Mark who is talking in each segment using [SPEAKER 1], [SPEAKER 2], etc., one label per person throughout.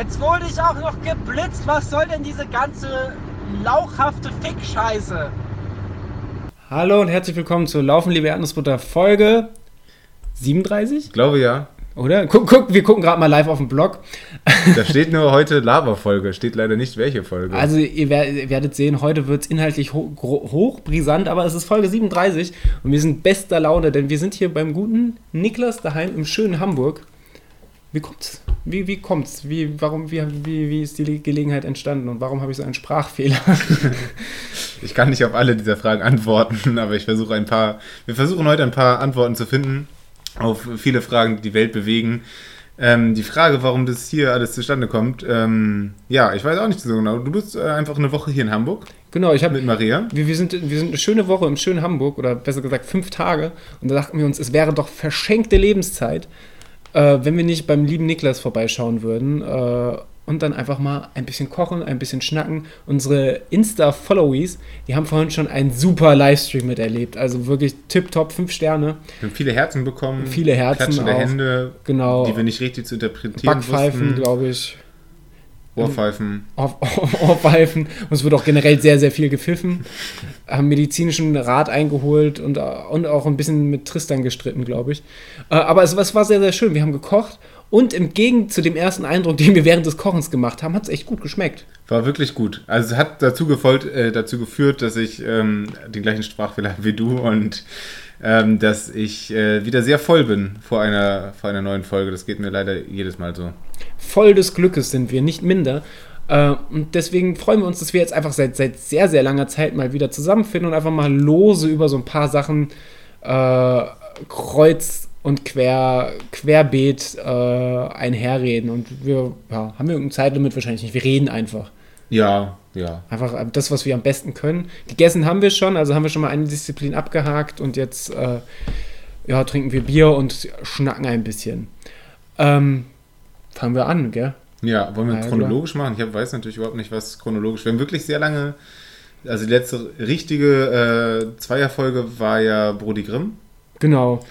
[SPEAKER 1] Jetzt wurde ich auch noch geblitzt. Was soll denn diese ganze lauchhafte Fick-Scheiße?
[SPEAKER 2] Hallo und herzlich willkommen zur Laufen, liebe Erdnussbutter, Folge 37?
[SPEAKER 3] Ich glaube ja.
[SPEAKER 2] Oder? Guck, guck wir gucken gerade mal live auf dem Blog.
[SPEAKER 3] Da steht nur heute Lava-Folge, steht leider nicht welche Folge.
[SPEAKER 2] Also ihr werdet sehen, heute wird es inhaltlich ho hochbrisant, aber es ist Folge 37 und wir sind bester Laune, denn wir sind hier beim guten Niklas daheim im schönen Hamburg. Wie kommt's? Wie, wie kommt's? Wie, warum, wie, wie, wie ist die Gelegenheit entstanden und warum habe ich so einen Sprachfehler?
[SPEAKER 3] ich kann nicht auf alle dieser Fragen antworten, aber ich versuche ein paar, wir versuchen heute ein paar Antworten zu finden auf viele Fragen, die die Welt bewegen. Ähm, die Frage, warum das hier alles zustande kommt, ähm, ja, ich weiß auch nicht so genau. Du bist äh, einfach eine Woche hier in Hamburg.
[SPEAKER 2] Genau, ich habe
[SPEAKER 3] mit Maria.
[SPEAKER 2] Wir, wir, sind, wir sind eine schöne Woche im schönen Hamburg oder besser gesagt fünf Tage und da dachten wir uns, es wäre doch verschenkte Lebenszeit, äh, wenn wir nicht beim lieben Niklas vorbeischauen würden äh, und dann einfach mal ein bisschen kochen, ein bisschen schnacken. Unsere Insta-Followies, die haben vorhin schon einen super Livestream miterlebt. Also wirklich tipptopp, fünf Sterne.
[SPEAKER 3] Wir haben viele Herzen bekommen.
[SPEAKER 2] Viele Herzen.
[SPEAKER 3] Klatschende
[SPEAKER 2] auch.
[SPEAKER 3] Hände,
[SPEAKER 2] genau.
[SPEAKER 3] die wir nicht richtig zu interpretieren
[SPEAKER 2] Backpfeifen, glaube ich.
[SPEAKER 3] Ohrpfeifen.
[SPEAKER 2] Ohrpfeifen. Und es wird auch generell sehr, sehr viel gepfiffen. Haben medizinischen Rat eingeholt und, und auch ein bisschen mit Tristan gestritten, glaube ich. Äh, aber es, es war sehr, sehr schön. Wir haben gekocht und im Gegensatz zu dem ersten Eindruck, den wir während des Kochens gemacht haben, hat es echt gut geschmeckt.
[SPEAKER 3] War wirklich gut. Also es hat dazu, gefolgt, äh, dazu geführt, dass ich ähm, den gleichen Sprachfehler habe wie du und ähm, dass ich äh, wieder sehr voll bin vor einer, vor einer neuen Folge. Das geht mir leider jedes Mal so.
[SPEAKER 2] Voll des Glückes sind wir, nicht minder. Äh, und deswegen freuen wir uns, dass wir jetzt einfach seit, seit sehr, sehr langer Zeit mal wieder zusammenfinden und einfach mal lose über so ein paar Sachen äh, kreuz und quer, querbeet äh, einherreden. Und wir ja, haben wir irgendein Zeitlimit wahrscheinlich nicht. Wir reden einfach.
[SPEAKER 3] Ja, ja.
[SPEAKER 2] Einfach das, was wir am besten können. Gegessen haben wir schon, also haben wir schon mal eine Disziplin abgehakt und jetzt äh, ja, trinken wir Bier und schnacken ein bisschen. Ähm, fangen wir an, gell?
[SPEAKER 3] Ja, wollen wir ja, chronologisch machen? Ich weiß natürlich überhaupt nicht, was chronologisch. Wir haben wirklich sehr lange, also die letzte richtige äh, Zweierfolge war ja Brody Grimm.
[SPEAKER 2] Genau.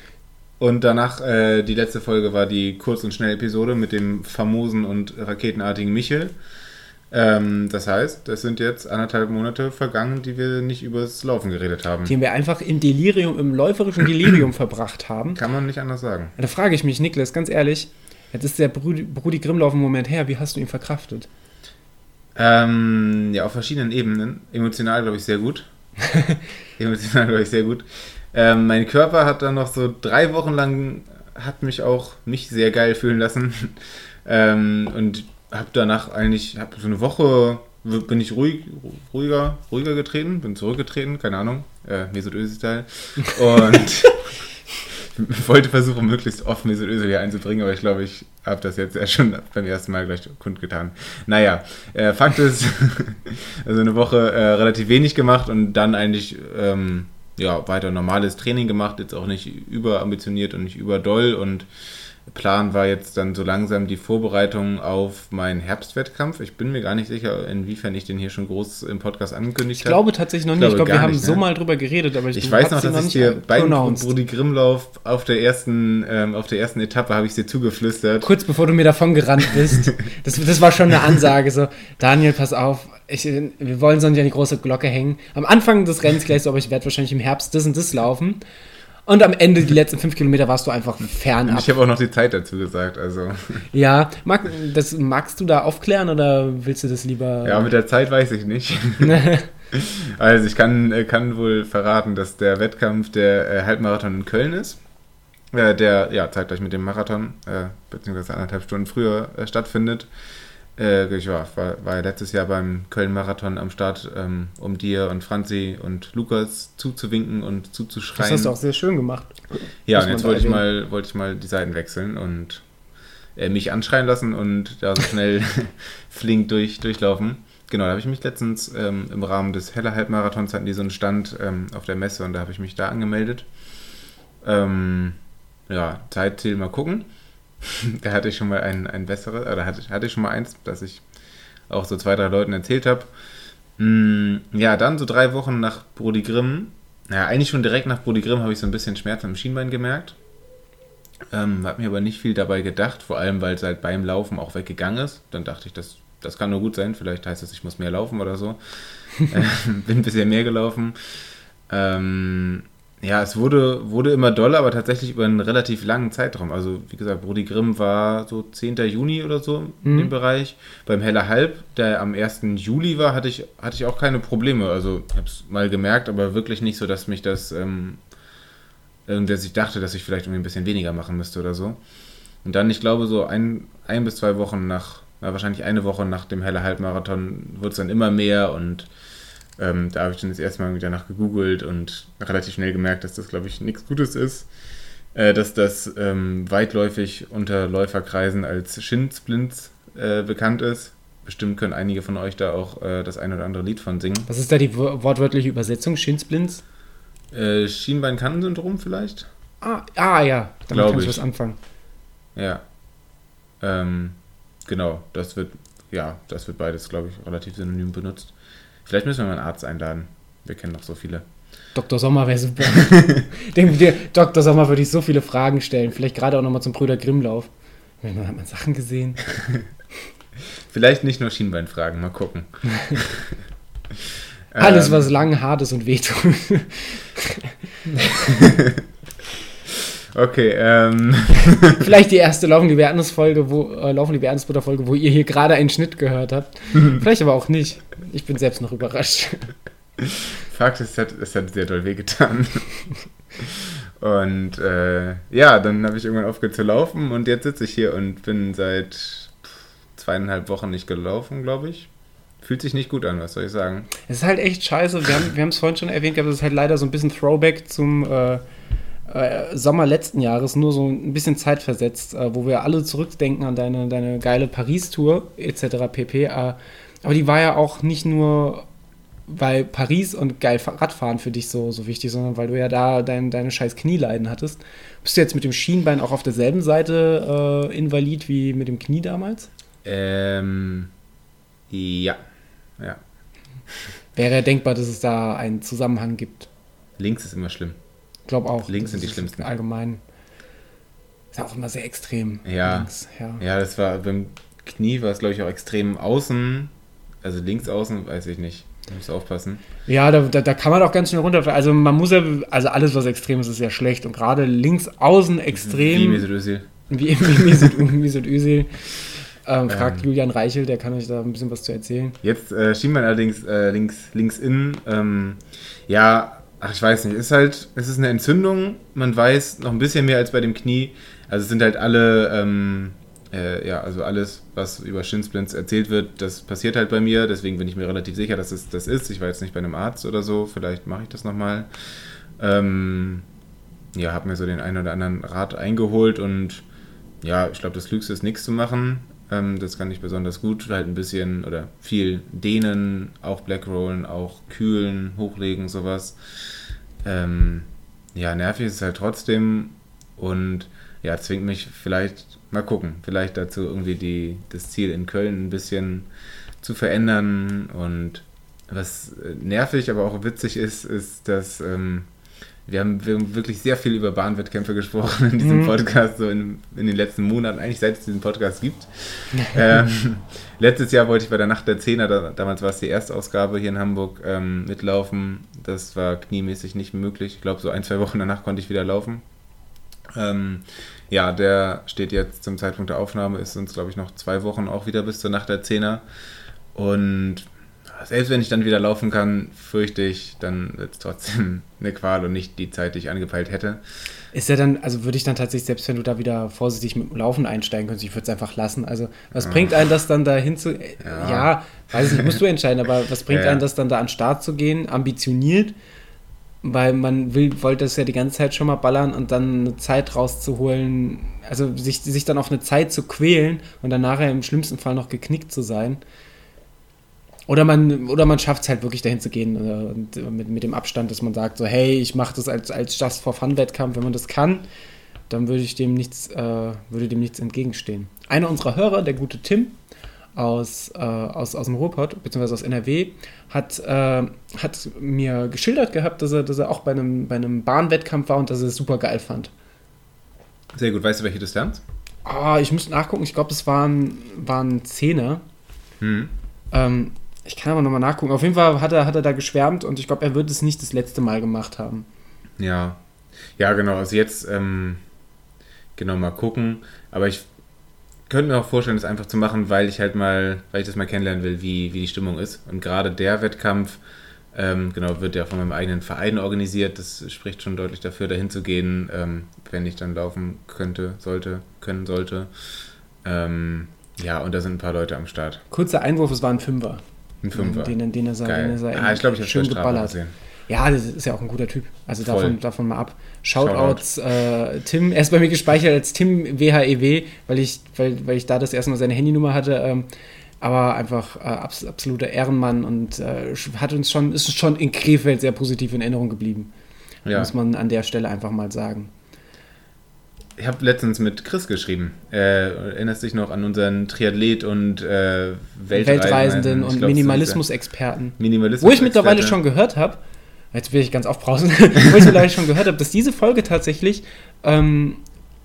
[SPEAKER 3] Und danach, äh, die letzte Folge war die Kurz- und Schnell-Episode mit dem famosen und raketenartigen Michel. Ähm, das heißt, es sind jetzt anderthalb Monate vergangen, die wir nicht übers Laufen geredet haben.
[SPEAKER 2] Die wir einfach im Delirium, im läuferischen Delirium verbracht haben.
[SPEAKER 3] Kann man nicht anders sagen.
[SPEAKER 2] Da frage ich mich, Niklas, ganz ehrlich, jetzt ist der Brudi, Brudi Grimmlauf im Moment her, wie hast du ihn verkraftet?
[SPEAKER 3] Ähm, ja, auf verschiedenen Ebenen. Emotional, glaube ich, sehr gut. Emotional, glaube ich, sehr gut. Ähm, mein Körper hat dann noch so drei Wochen lang, hat mich auch nicht sehr geil fühlen lassen. ähm, und habe danach eigentlich, habe so eine Woche, bin ich ruhig, ruhiger, ruhiger getreten, bin zurückgetreten, keine Ahnung, äh, Mesut Özil-Style. Und wollte versuchen, möglichst oft Mesut Özil hier einzubringen, aber ich glaube, ich habe das jetzt ja schon beim ersten Mal gleich kundgetan. Naja, äh, Fakt ist, also eine Woche äh, relativ wenig gemacht und dann eigentlich ähm, ja, weiter normales Training gemacht, jetzt auch nicht überambitioniert und nicht überdoll und Plan war jetzt dann so langsam die Vorbereitung auf meinen Herbstwettkampf. Ich bin mir gar nicht sicher, inwiefern ich den hier schon groß im Podcast angekündigt habe.
[SPEAKER 2] Ich glaube tatsächlich noch nicht. Ich glaube, wir haben nicht, so ne? mal drüber geredet, aber ich,
[SPEAKER 3] ich weiß noch, dass ich dir beim Brudi Grimmlauf auf der ersten, ähm, auf der ersten Etappe habe ich dir zugeflüstert.
[SPEAKER 2] Kurz bevor du mir davon gerannt bist. das, das war schon eine Ansage. So, Daniel, pass auf, ich, wir wollen so nicht an die große Glocke hängen. Am Anfang des Rennens gleich so, aber ich werde wahrscheinlich im Herbst das und das laufen. Und am Ende, die letzten fünf Kilometer, warst du einfach fernab.
[SPEAKER 3] Ich habe auch noch die Zeit dazu gesagt, also.
[SPEAKER 2] Ja, mag, das, magst du da aufklären oder willst du das lieber.
[SPEAKER 3] Ja, mit der Zeit weiß ich nicht. also, ich kann, kann wohl verraten, dass der Wettkampf der äh, Halbmarathon in Köln ist. Äh, der, ja, zeitgleich mit dem Marathon, äh, beziehungsweise anderthalb Stunden früher stattfindet. Äh, ich war, war, war letztes Jahr beim Köln-Marathon am Start, ähm, um dir und Franzi und Lukas zuzuwinken und zuzuschreien. Das
[SPEAKER 2] hast du auch sehr schön gemacht.
[SPEAKER 3] Ja, und jetzt wollte ich, mal, wollte ich mal die Seiten wechseln und äh, mich anschreien lassen und da so schnell flink durch, durchlaufen. Genau, da habe ich mich letztens ähm, im Rahmen des Heller Halbmarathons hatten die so einen Stand ähm, auf der Messe und da habe ich mich da angemeldet. Ähm, ja, Zeitziel mal gucken. da hatte ich schon mal ein, ein besseres, oder hatte, hatte ich schon mal eins, das ich auch so zwei, drei Leuten erzählt habe. Hm, ja, dann so drei Wochen nach Brody Grimm, ja, eigentlich schon direkt nach Brody Grimm habe ich so ein bisschen Schmerz am Schienbein gemerkt. Ähm, hab mir aber nicht viel dabei gedacht, vor allem weil es halt beim Laufen auch weggegangen ist. Dann dachte ich, das, das kann nur gut sein. Vielleicht heißt es, ich muss mehr laufen oder so. ähm, bin bisher mehr gelaufen. Ähm, ja, es wurde, wurde immer doller, aber tatsächlich über einen relativ langen Zeitraum. Also, wie gesagt, Brody Grimm war so 10. Juni oder so in
[SPEAKER 2] Mhm.
[SPEAKER 3] dem Bereich. Beim Heller Halb, der am 1. Juli war, hatte ich, hatte ich auch keine Probleme. Also, ich habe es mal gemerkt, aber wirklich nicht so, dass mich das, ähm, äh, dass ich dachte, dass ich vielleicht irgendwie ein bisschen weniger machen müsste oder so. Und dann, ich glaube, so ein, ein bis zwei Wochen nach, na, wahrscheinlich eine Woche nach dem Heller Halbmarathon, wurde es dann immer mehr und ähm, da habe ich dann das erste Mal wieder nach gegoogelt und relativ schnell gemerkt, dass das, glaube ich, nichts Gutes ist. Äh, dass das ähm, weitläufig unter Läuferkreisen als Shinsplints äh, bekannt ist. Bestimmt können einige von euch da auch äh, das ein oder andere Lied von singen.
[SPEAKER 2] Was ist da die wo- wortwörtliche Übersetzung? Shinsplints?
[SPEAKER 3] Äh, Schienbeinkantensyndrom vielleicht?
[SPEAKER 2] Ah, ah ja, damit
[SPEAKER 3] Glaub
[SPEAKER 2] kann ich
[SPEAKER 3] ich.
[SPEAKER 2] was anfangen.
[SPEAKER 3] Ja. Ähm, genau, das wird, ja, das wird beides, glaube ich, relativ synonym benutzt. Vielleicht müssen wir mal einen Arzt einladen. Wir kennen noch so viele.
[SPEAKER 2] Dr. Sommer wäre super. dem, der, Dr. Sommer würde ich so viele Fragen stellen. Vielleicht gerade auch nochmal zum Brüder Grimmlauf. Hat man Sachen gesehen?
[SPEAKER 3] Vielleicht nicht nur Schienbeinfragen, mal gucken.
[SPEAKER 2] Alles,
[SPEAKER 3] Ähm,
[SPEAKER 2] was lang, hart ist und wehtut.
[SPEAKER 3] Okay, ähm,
[SPEAKER 2] Vielleicht die erste Laufen die Folge, wo äh, Laufen Erdnussbutter Folge, wo ihr hier gerade einen Schnitt gehört habt. Vielleicht aber auch nicht. Ich bin selbst noch überrascht.
[SPEAKER 3] Fakt ist, es hat, es hat sehr doll wehgetan. Und äh, ja, dann habe ich irgendwann aufgehört zu laufen und jetzt sitze ich hier und bin seit zweieinhalb Wochen nicht gelaufen, glaube ich. Fühlt sich nicht gut an, was soll ich sagen?
[SPEAKER 2] Es ist halt echt scheiße. Wir haben wir haben es vorhin schon erwähnt, aber es ist halt leider so ein bisschen Throwback zum äh, äh, Sommer letzten Jahres, nur so ein bisschen zeitversetzt, äh, wo wir alle zurückdenken an deine, deine geile Paris-Tour etc. pp. Äh, aber die war ja auch nicht nur, weil Paris und geil Fa- Radfahren für dich so, so wichtig, sondern weil du ja da dein, deine scheiß Knieleiden hattest. Bist du jetzt mit dem Schienbein auch auf derselben Seite äh, invalid wie mit dem Knie damals?
[SPEAKER 3] Ähm, ja. Ja.
[SPEAKER 2] Wäre ja denkbar, dass es da einen Zusammenhang gibt.
[SPEAKER 3] Links ist immer schlimm.
[SPEAKER 2] Ich glaube auch.
[SPEAKER 3] Links sind die schlimmsten.
[SPEAKER 2] Allgemein. Ist ja auch immer sehr extrem.
[SPEAKER 3] Ja.
[SPEAKER 2] Links, ja.
[SPEAKER 3] Ja, das war beim Knie war es, glaube ich, auch extrem außen. Also links außen, weiß ich nicht. Da muss aufpassen.
[SPEAKER 2] Ja, da, da, da kann man auch ganz schnell runter. Also man muss ja, also alles, was extrem ist, ist ja schlecht. Und gerade links außen
[SPEAKER 3] Wie
[SPEAKER 2] extrem,
[SPEAKER 3] Mesut Özil.
[SPEAKER 2] wie, wie Mesut, Mesut Özil, ähm, fragt
[SPEAKER 3] Ähm.
[SPEAKER 2] Julian Reichel, der kann euch da ein bisschen was zu erzählen.
[SPEAKER 3] Jetzt äh, Schienbein allerdings äh, links, links innen. Ähm, ja, ach, ich weiß nicht. Ist halt, es ist eine Entzündung. Man weiß noch ein bisschen mehr als bei dem Knie. Also es sind halt alle, ähm, äh, ja, also alles, was über Shinsplints erzählt wird, das passiert halt bei mir. Deswegen bin ich mir relativ sicher, dass es das ist. Ich war jetzt nicht bei einem Arzt oder so. Vielleicht mache ich das nochmal. Ähm, ja, habe mir so den einen oder anderen Rat eingeholt und ja, ich glaube, das Klügste ist nichts zu machen. Ähm, das kann ich besonders gut. Halt ein bisschen oder viel dehnen, auch Blackrollen, auch kühlen, hochlegen, sowas. Ähm, ja, nervig ist es halt trotzdem und ja, zwingt mich vielleicht, mal gucken, vielleicht dazu irgendwie die, das Ziel in Köln ein bisschen zu verändern und was äh, nervig, aber auch witzig ist, ist, dass ähm, wir, haben, wir haben wirklich sehr viel über Bahnwettkämpfe gesprochen in diesem
[SPEAKER 2] Mhm.
[SPEAKER 3] Podcast, so in, in den letzten Monaten, eigentlich seit es diesen Podcast gibt. ähm, letztes Jahr wollte ich bei der Nacht der Zehner, da, damals war es die Erstausgabe hier in Hamburg, ähm, mitlaufen. Das war kniemäßig nicht möglich. Ich glaube, so ein, zwei Wochen danach konnte ich wieder laufen. Ähm, ja, der steht jetzt zum Zeitpunkt der Aufnahme, ist uns, glaube ich, noch zwei Wochen auch wieder bis zur Nacht der Zehner. Und selbst wenn ich dann wieder laufen kann, fürchte ich, dann wird es trotzdem eine Qual und nicht die Zeit, die ich angepeilt hätte.
[SPEAKER 2] Ist ja dann, also würde ich dann tatsächlich, selbst wenn du da wieder vorsichtig mit dem Laufen einsteigen könntest, ich würde es einfach lassen. Also, was
[SPEAKER 3] Ja.
[SPEAKER 2] bringt einen das dann da hinzu?
[SPEAKER 3] Ja.
[SPEAKER 2] Ja. weiß ich nicht, musst du entscheiden, aber was bringt
[SPEAKER 3] Ja,
[SPEAKER 2] einen das dann da an den Start zu gehen, ambitioniert? Weil man will, wollte das ja die ganze Zeit schon mal ballern und dann eine Zeit rauszuholen, also sich, sich dann auf eine Zeit zu quälen und dann nachher im schlimmsten Fall noch geknickt zu sein. Oder man, oder man schafft es halt wirklich dahin zu gehen äh, und, äh, mit, mit dem Abstand, dass man sagt, so, hey, ich mache das als, als Just for Fun-Wettkampf. Wenn man das kann, dann würde ich dem nichts, äh, würde dem nichts entgegenstehen. Einer unserer Hörer, der gute Tim aus, äh, aus, aus dem Ruhrpott, beziehungsweise aus NRW, hat, äh, hat mir geschildert gehabt, dass er, dass er auch bei einem, bei einem Bahnwettkampf war und dass er es super geil fand.
[SPEAKER 3] Sehr gut. Weißt du, welche Distanz?
[SPEAKER 2] Ah, ich müsste nachgucken. Ich glaube, das waren, waren Zehner.
[SPEAKER 3] Hm.
[SPEAKER 2] Ähm, ich kann aber nochmal nachgucken. Auf jeden Fall hat er, hat er da geschwärmt und ich glaube, er wird es nicht das letzte Mal gemacht haben.
[SPEAKER 3] Ja. Ja, genau. Also jetzt, ähm, genau, mal gucken. Aber ich könnte mir auch vorstellen, das einfach zu machen, weil ich halt mal, weil ich das mal kennenlernen will, wie, wie die Stimmung ist. Und gerade der Wettkampf, ähm, genau, wird ja von meinem eigenen Verein organisiert. Das spricht schon deutlich dafür, dahin zu gehen, ähm, wenn ich dann laufen könnte, sollte, können sollte. Ähm, ja, und da sind ein paar Leute am Start.
[SPEAKER 2] Kurzer Einwurf, es war ein Fünfer.
[SPEAKER 3] Ein Fünfer.
[SPEAKER 2] Den, den, den er sah, den er sah
[SPEAKER 3] ah, ich glaube, ich habe
[SPEAKER 2] schön geballert.
[SPEAKER 3] gesehen.
[SPEAKER 2] Ja, das ist ja auch ein guter Typ. Also
[SPEAKER 3] Voll.
[SPEAKER 2] davon, davon mal ab. Shoutouts, äh, Tim, er ist bei mir gespeichert als Tim WHEW, weil ich, weil, weil ich da das erste Mal seine Handynummer hatte. Ähm, aber einfach äh, abs absoluter Ehrenmann und äh, hat uns schon, ist schon in Krefeld sehr positiv in Erinnerung geblieben.
[SPEAKER 3] Ja.
[SPEAKER 2] Muss man an der Stelle einfach mal sagen.
[SPEAKER 3] Ich habe letztens mit Chris geschrieben. Äh, erinnerst dich noch an unseren Triathlet und äh, Weltreisenden,
[SPEAKER 2] Weltreisenden und Minimalismus-Experten.
[SPEAKER 3] Minimalismus
[SPEAKER 2] Wo ich mittlerweile schon gehört habe, jetzt will ich ganz aufbrausen, wo ich mittlerweile schon gehört habe, dass diese Folge tatsächlich ähm,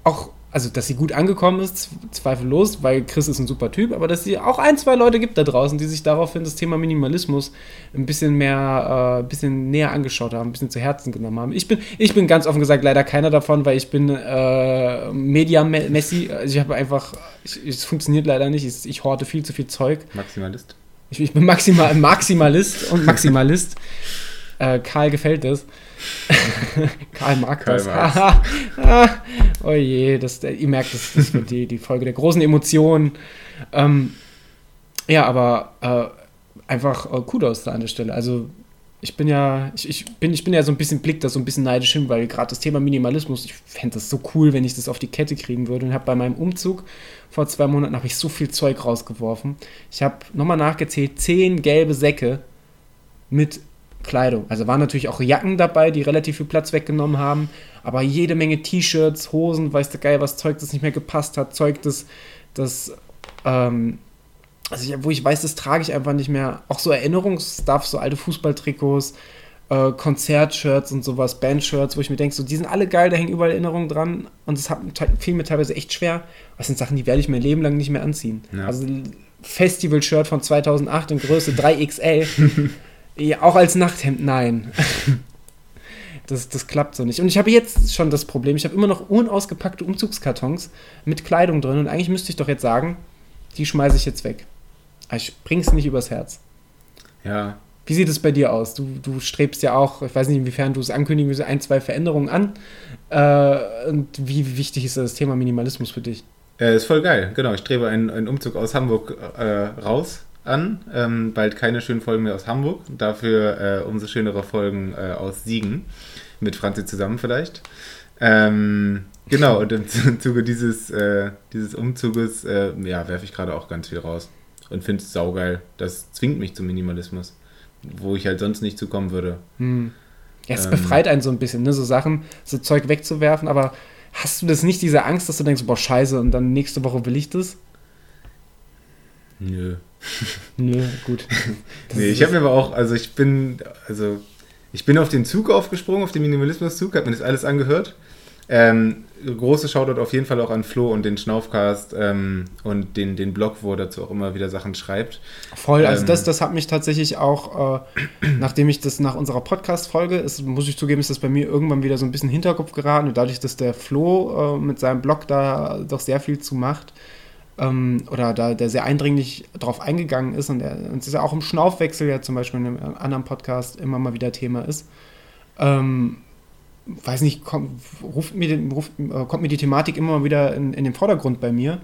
[SPEAKER 2] auch, also dass sie gut angekommen ist, zweifellos, weil Chris ist ein super Typ, aber dass sie auch ein, zwei Leute gibt da draußen, die sich daraufhin das Thema Minimalismus ein bisschen mehr, äh, ein bisschen näher angeschaut haben, ein bisschen zu Herzen genommen haben. Ich bin, ich bin ganz offen gesagt leider keiner davon, weil ich bin äh, Media-Messi, also ich habe einfach, ich, es funktioniert leider nicht, ich, ich horte viel zu viel Zeug.
[SPEAKER 3] Maximalist.
[SPEAKER 2] Ich, ich bin maximal, Maximalist und Maximalist. äh, Karl gefällt das. Karl mag
[SPEAKER 3] Karl
[SPEAKER 2] das.
[SPEAKER 3] mag's.
[SPEAKER 2] ah, oh je, das, ihr merkt, das, das wird die, die Folge der großen Emotionen. Ähm, ja, aber äh, einfach äh, Kudos da an der Stelle. Also ich bin ja, ich, ich, bin, ich bin ja so ein bisschen blick da so ein bisschen neidisch hin, weil gerade das Thema Minimalismus, ich fände das so cool, wenn ich das auf die Kette kriegen würde. Und habe bei meinem Umzug vor zwei Monaten habe ich so viel Zeug rausgeworfen. Ich habe nochmal nachgezählt, zehn gelbe Säcke mit Kleidung. Also waren natürlich auch Jacken dabei, die relativ viel Platz weggenommen haben, aber jede Menge T-Shirts, Hosen, weiß der Geil, was Zeug, das nicht mehr gepasst hat, Zeug, das, das ähm, also ich, wo ich weiß, das trage ich einfach nicht mehr. Auch so Erinnerungsstuff, so alte Fußballtrikots, äh, Konzertshirts und sowas, Bandshirts, wo ich mir denke, so, die sind alle geil, da hängen überall Erinnerungen dran und das hat, fiel mir teilweise echt schwer. Das sind Sachen, die werde ich mein Leben lang nicht mehr anziehen.
[SPEAKER 3] Ja.
[SPEAKER 2] Also Festival-Shirt von 2008 in Größe 3XL, ja, auch als Nachthemd, nein. Das, das klappt so nicht. Und ich habe jetzt schon das Problem, ich habe immer noch unausgepackte Umzugskartons mit Kleidung drin und eigentlich müsste ich doch jetzt sagen, die schmeiße ich jetzt weg. Aber ich bring's nicht übers Herz.
[SPEAKER 3] Ja,
[SPEAKER 2] Wie sieht es bei dir aus? Du, du strebst ja auch, ich weiß nicht, inwiefern du es ankündigen willst, ein, zwei Veränderungen an. Äh, und wie wichtig ist das Thema Minimalismus für dich?
[SPEAKER 3] Äh, ist voll geil, genau. Ich strebe einen, einen Umzug aus Hamburg äh, raus an. Ähm, bald keine schönen Folgen mehr aus Hamburg. Dafür äh, umso schönere Folgen äh, aus Siegen. Mit Franzi zusammen vielleicht. Ähm, genau, und im Zu- Zuge dieses, äh, dieses Umzuges äh, ja, werfe ich gerade auch ganz viel raus. Und finde es saugeil. Das zwingt mich zum Minimalismus. Wo ich halt sonst nicht zukommen würde.
[SPEAKER 2] Hm. Ja, es
[SPEAKER 3] Ähm.
[SPEAKER 2] befreit einen so ein bisschen, ne? so Sachen, so Zeug wegzuwerfen, aber hast du das nicht, diese Angst, dass du denkst, boah, scheiße, und dann nächste Woche will ich das?
[SPEAKER 3] Nö.
[SPEAKER 2] Nö, gut. Das
[SPEAKER 3] Nee, ich habe mir aber auch, also ich bin, also ich bin auf den Zug aufgesprungen, auf den Minimalismus-Zug, habe mir das alles angehört. Ähm, große Shoutout auf jeden Fall auch an Flo und den Schnaufcast ähm, und den, den Blog, wo er dazu auch immer wieder Sachen schreibt.
[SPEAKER 2] Voll, also
[SPEAKER 3] Ähm,
[SPEAKER 2] das, das hat mich tatsächlich auch, äh, nachdem ich das nach unserer Podcast-Folge, muss ich zugeben, ist das bei mir irgendwann wieder so ein bisschen in den Hinterkopf geraten und dadurch, dass der Flo äh, mit seinem Blog da doch sehr viel zu macht ähm, oder da der sehr eindringlich drauf eingegangen ist und es ist ja auch im Schnaufwechsel ja zum Beispiel in einem anderen Podcast immer mal wieder Thema ist. Ähm, weiß nicht, kommt, ruft mir, ruft, äh, kommt mir die Thematik immer wieder in, in den Vordergrund bei mir.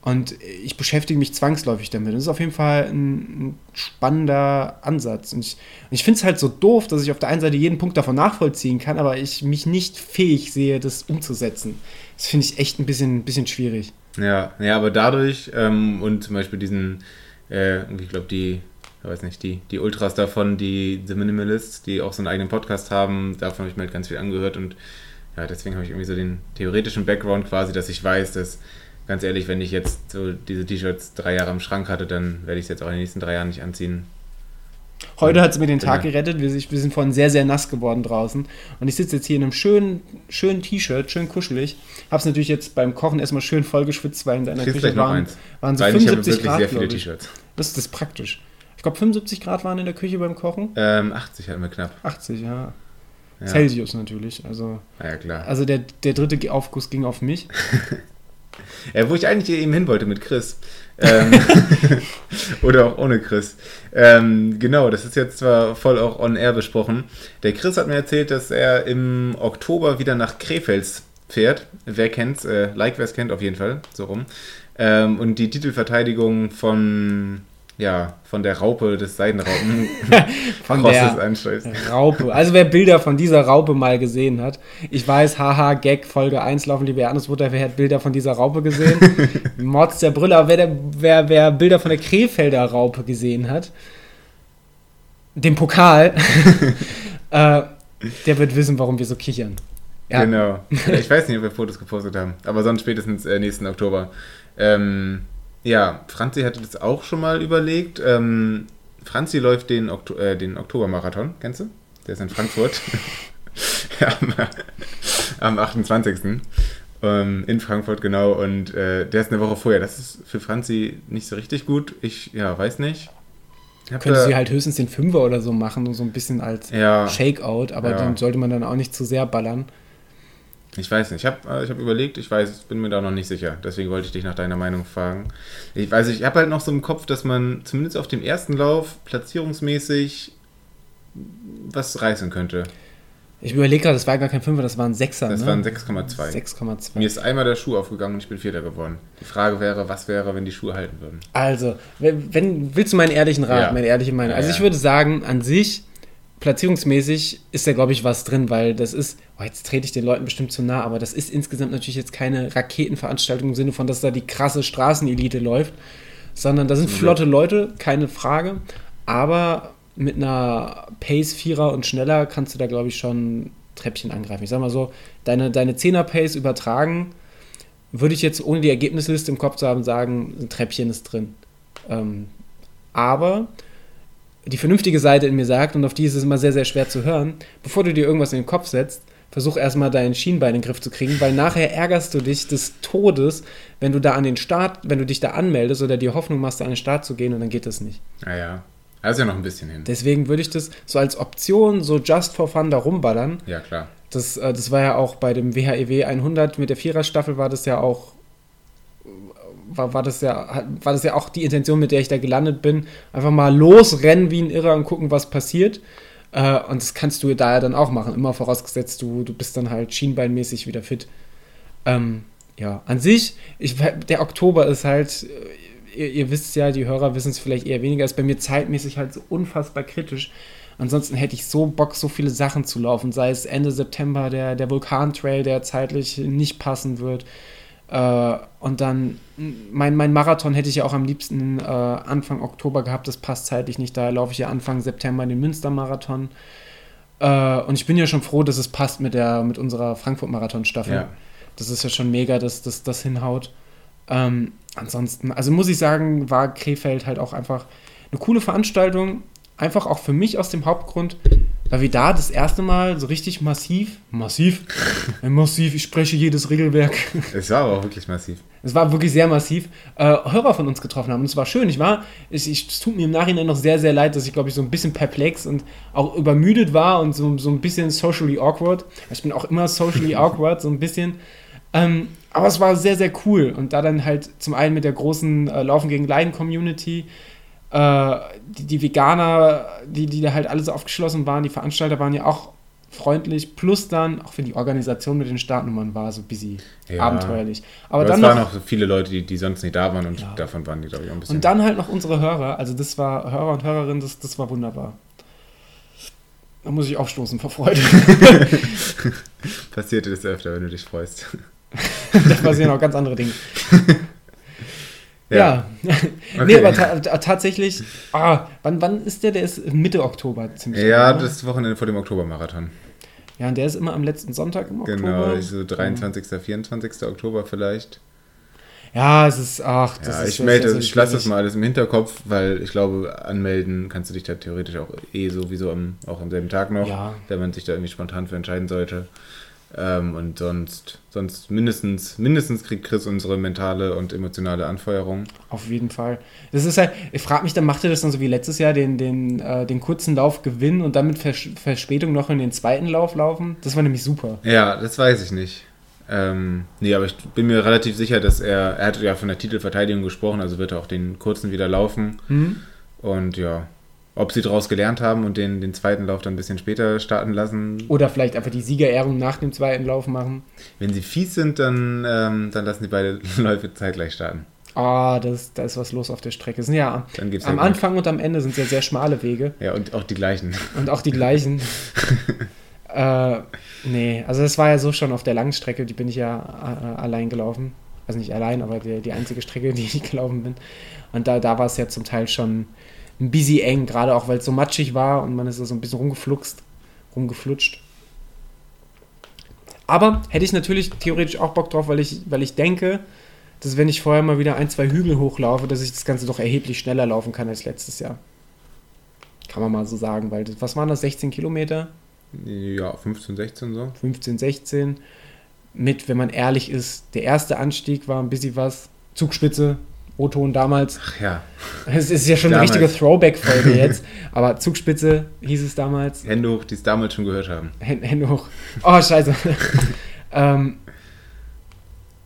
[SPEAKER 2] Und ich beschäftige mich zwangsläufig damit. Das ist auf jeden Fall ein, ein spannender Ansatz. Und ich, ich finde es halt so doof, dass ich auf der einen Seite jeden Punkt davon nachvollziehen kann, aber ich mich nicht fähig sehe, das umzusetzen. Das finde ich echt ein bisschen, bisschen schwierig.
[SPEAKER 3] Ja, ja, aber dadurch ähm, und zum Beispiel diesen, äh, ich glaube, die, ich weiß nicht, die, die Ultras davon, die The Minimalists, die auch so einen eigenen Podcast haben, davon habe ich mir halt ganz viel angehört und ja, deswegen habe ich irgendwie so den theoretischen Background quasi, dass ich weiß, dass, ganz ehrlich, wenn ich jetzt so diese T-Shirts drei Jahre im Schrank hatte, dann werde ich es jetzt auch in den nächsten drei Jahren nicht anziehen.
[SPEAKER 2] Heute hat es mir den Tag
[SPEAKER 3] Ja.
[SPEAKER 2] gerettet. Wir, wir sind vorhin sehr, sehr nass geworden draußen. Und ich sitze jetzt hier in einem schönen, schönen T-Shirt, schön kuschelig. Hab's natürlich jetzt beim Kochen erstmal schön vollgeschwitzt, weil in deiner
[SPEAKER 3] Kriegst
[SPEAKER 2] Küche waren, waren so
[SPEAKER 3] Weil ich habe
[SPEAKER 2] 75
[SPEAKER 3] wirklich
[SPEAKER 2] Grad,
[SPEAKER 3] sehr viele. T-Shirts.
[SPEAKER 2] Das, das ist praktisch. Ich glaube, 75 Grad waren in der Küche beim Kochen.
[SPEAKER 3] Ähm, 80 hatten wir knapp.
[SPEAKER 2] 80, ja.
[SPEAKER 3] Ja.
[SPEAKER 2] Celsius natürlich. Also,
[SPEAKER 3] ja, klar.
[SPEAKER 2] also der, der dritte Aufguss ging auf mich.
[SPEAKER 3] Ja, wo ich eigentlich eben hin wollte mit Chris. Ähm, oder auch ohne Chris. Ähm, genau, das ist jetzt zwar voll auch on air besprochen. Der Chris hat mir erzählt, dass er im Oktober wieder nach Krefels fährt. Wer kennt's? Äh, like, wer es kennt, auf jeden Fall. So rum. Ähm, und die Titelverteidigung von, ja, von der Raupe des Seidenraupen
[SPEAKER 2] Von
[SPEAKER 3] Crosses
[SPEAKER 2] der. Raupe. Also wer Bilder von dieser Raupe mal gesehen hat, ich weiß, haha, Gag, Folge 1, laufen liebe Erdnussbutter, wer hat Bilder von dieser Raupe gesehen? Mods der Brille, aber wer, der, wer, wer Bilder von der Krefelder Raupe gesehen hat, den Pokal, äh, der wird wissen, warum wir so kichern. Ja,
[SPEAKER 3] Genau. Ich weiß nicht, ob wir Fotos gepostet haben, aber sonst spätestens äh, nächsten Oktober. Ähm, ja, Franzi hatte das auch schon mal überlegt. Ähm, Franzi läuft den, Okto äh, den Oktobermarathon, kennst du? Der ist in Frankfurt. am, am 28. Ähm, in Frankfurt, genau. Und äh, der ist eine Woche vorher. Das ist für Franzi nicht so richtig gut. Ich, ja, weiß nicht. Hab
[SPEAKER 2] könnte
[SPEAKER 3] da-
[SPEAKER 2] sie halt höchstens den Fünfer oder so machen, so ein bisschen als
[SPEAKER 3] ja,
[SPEAKER 2] Shakeout, aber
[SPEAKER 3] Ja.
[SPEAKER 2] dann sollte man dann auch nicht zu sehr ballern.
[SPEAKER 3] Ich weiß nicht. Ich habe äh, ich hab überlegt, ich weiß, bin mir da noch nicht sicher. Deswegen wollte ich dich nach deiner Meinung fragen. Ich weiß, ich habe halt noch so im Kopf, dass man zumindest auf dem ersten Lauf platzierungsmäßig was reißen könnte.
[SPEAKER 2] Ich überlege gerade, das war gar kein Fünfer, das war ein Sechser.
[SPEAKER 3] Das
[SPEAKER 2] ne?
[SPEAKER 3] waren 6,2.
[SPEAKER 2] 6,2.
[SPEAKER 3] Mir ist einmal der Schuh aufgegangen und ich bin Vierter geworden. Die Frage wäre, was wäre, wenn die Schuhe halten würden?
[SPEAKER 2] Also, wenn, willst du meinen ehrlichen Rat,
[SPEAKER 3] Ja.
[SPEAKER 2] meine ehrliche Meinung? Also
[SPEAKER 3] ja.
[SPEAKER 2] ich würde sagen, an sich, platzierungsmäßig ist da, glaube ich, was drin, weil das ist, oh, jetzt trete ich den Leuten bestimmt zu nah, aber das ist insgesamt natürlich jetzt keine Raketenveranstaltung im Sinne von, dass da die krasse Straßenelite läuft, sondern da sind
[SPEAKER 3] Zum
[SPEAKER 2] flotte Leute, keine Frage, aber mit einer Pace Vierer und schneller kannst du da, glaube ich, schon Treppchen angreifen. Ich sag mal so, deine, deine 10er Pace übertragen, würde ich jetzt ohne die Ergebnisliste im Kopf zu haben sagen, ein Treppchen ist drin. Ähm, aber die vernünftige Seite in mir sagt, und auf die ist es immer sehr, sehr schwer zu hören, bevor du dir irgendwas in den Kopf setzt, versuch erstmal dein Schienbein in den Griff zu kriegen, weil nachher ärgerst du dich des Todes, wenn du da an den Start, wenn du dich da anmeldest oder die Hoffnung machst, da an den Start zu gehen und dann geht das nicht.
[SPEAKER 3] Naja, also ja noch ein bisschen hin.
[SPEAKER 2] Deswegen würde ich das so als Option, so just for fun da rumballern.
[SPEAKER 3] Ja, klar.
[SPEAKER 2] Das, äh, das war ja auch bei dem WHEW 100 mit der Viererstaffel war das ja auch war, war, das ja, war das ja auch die Intention, mit der ich da gelandet bin. Einfach mal losrennen wie ein Irrer und gucken, was passiert. Äh, und das kannst du da ja dann auch machen, immer vorausgesetzt, du, du bist dann halt schienbeinmäßig wieder fit. Ähm, ja, an sich, ich, der Oktober ist halt, äh, ihr, ihr wisst ja, die Hörer wissen es vielleicht eher weniger, ist bei mir zeitmäßig halt so unfassbar kritisch. Ansonsten hätte ich so Bock, so viele Sachen zu laufen, sei es Ende September der, der Vulkantrail, der zeitlich nicht passen wird. Äh, und dann mein, mein Marathon hätte ich ja auch am liebsten äh, Anfang Oktober gehabt, das passt zeitlich nicht, da laufe ich ja Anfang September den Münstermarathon. Äh, und ich bin ja schon froh, dass es passt mit, der, mit unserer Frankfurt-Marathon-Staffel.
[SPEAKER 3] Ja.
[SPEAKER 2] Das ist ja schon mega, dass das, das hinhaut. Ähm, ansonsten, also muss ich sagen, war Krefeld halt auch einfach eine coole Veranstaltung. Einfach auch für mich aus dem Hauptgrund, weil wir da das erste Mal so richtig massiv, massiv, äh, massiv, ich spreche jedes Regelwerk.
[SPEAKER 3] Es war aber auch wirklich massiv.
[SPEAKER 2] Es war wirklich sehr massiv, äh, Hörer von uns getroffen haben. Und es war schön. Ich war, ich, ich, es tut mir im Nachhinein noch sehr, sehr leid, dass ich, glaube ich, so ein bisschen perplex und auch übermüdet war und so, so ein bisschen socially awkward. Ich bin auch immer socially awkward, so ein bisschen. Ähm, aber es war sehr, sehr cool. Und da dann halt zum einen mit der großen äh, Laufen gegen Leiden Community, äh, die, die Veganer, die, die da halt alle so aufgeschlossen waren, die Veranstalter waren ja auch freundlich, plus dann, auch wenn die Organisation mit den Startnummern war, so busy
[SPEAKER 3] Ja.
[SPEAKER 2] abenteuerlich. Aber,
[SPEAKER 3] Aber,
[SPEAKER 2] dann
[SPEAKER 3] es
[SPEAKER 2] noch,
[SPEAKER 3] waren auch so viele Leute, die, die sonst nicht da waren und
[SPEAKER 2] Ja.
[SPEAKER 3] davon waren die, glaube ich, auch ein bisschen.
[SPEAKER 2] und dann halt noch unsere Hörer, also das war Hörer und Hörerinnen, das, das war wunderbar. Da muss ich aufstoßen vor Freude.
[SPEAKER 3] passiert es öfter, wenn du dich freust.
[SPEAKER 2] da passieren auch ganz andere Dinge. Ja.
[SPEAKER 3] Okay.
[SPEAKER 2] Nee, aber ta ta tatsächlich, ah, wann, wann ist der? Der ist Mitte Oktober ziemlich.
[SPEAKER 3] Ja,
[SPEAKER 2] genau.
[SPEAKER 3] das Wochenende vor dem Oktobermarathon.
[SPEAKER 2] Ja, und der ist immer am letzten Sonntag im Oktober.
[SPEAKER 3] Genau, so 23., 24. Oktober vielleicht.
[SPEAKER 2] Ja, es ist, ach, das
[SPEAKER 3] Ja,
[SPEAKER 2] ist
[SPEAKER 3] ich melde, ich lasse das mal alles im Hinterkopf, weil ich glaube, anmelden kannst du dich da theoretisch auch eh sowieso am, auch am selben Tag noch,
[SPEAKER 2] Ja.
[SPEAKER 3] wenn man sich da irgendwie spontan für entscheiden sollte. Ähm, und sonst, sonst mindestens, mindestens kriegt Chris unsere mentale und emotionale Anfeuerung.
[SPEAKER 2] Auf jeden Fall. Das ist halt, ich frage mich, dann macht er das dann so wie letztes Jahr, den, den, äh, den kurzen Lauf gewinnen und dann mit Vers Verspätung noch in den zweiten Lauf laufen? Das war nämlich super.
[SPEAKER 3] Ja, das weiß ich nicht. Ähm, nee, aber ich bin mir relativ sicher, dass er, er hat ja von der Titelverteidigung gesprochen, also wird er auch den kurzen wieder laufen.
[SPEAKER 2] Hm?
[SPEAKER 3] Und ja, ob sie daraus gelernt haben und den, den zweiten Lauf dann ein bisschen später starten lassen.
[SPEAKER 2] Oder vielleicht einfach die Siegerehrung nach dem zweiten Lauf machen.
[SPEAKER 3] Wenn sie fies sind, dann, ähm, dann lassen sie beide Läufe zeitgleich starten.
[SPEAKER 2] Ah, das, da ist was los auf der Strecke. Sind ja
[SPEAKER 3] Dann gibt's
[SPEAKER 2] am
[SPEAKER 3] halt
[SPEAKER 2] Anfang und am Ende sind es ja sehr schmale Wege
[SPEAKER 3] Ja, und auch die gleichen.
[SPEAKER 2] und auch die gleichen. äh, nee, also das war ja so schon auf der Langstrecke, die bin ich ja äh, allein gelaufen. Also nicht allein, aber die, die einzige Strecke, die ich gelaufen bin. Und da, da war es ja zum Teil schon ein bisschen eng, gerade auch weil es so matschig war und man ist da so ein bisschen rumgefluxt, rumgeflutscht. Aber hätte ich natürlich theoretisch auch Bock drauf, weil ich, weil ich denke, dass wenn ich vorher mal wieder ein, zwei Hügel hochlaufe, dass ich das Ganze doch erheblich schneller laufen kann als letztes Jahr. Kann man mal so sagen, weil das, was waren das, 16 Kilometer?
[SPEAKER 3] Ja, 15, 16 so.
[SPEAKER 2] 15, 16. Mit, wenn man ehrlich ist, der erste Anstieg war ein bisschen was. Zugspitze, O-Ton damals.
[SPEAKER 3] Ach ja,
[SPEAKER 2] Es ist ja schon
[SPEAKER 3] Damals.
[SPEAKER 2] eine richtige Throwback-Folge jetzt. Aber Zugspitze hieß es damals.
[SPEAKER 3] Hände hoch, die es damals schon gehört haben.
[SPEAKER 2] Hände, hoch. Oh, scheiße. ähm,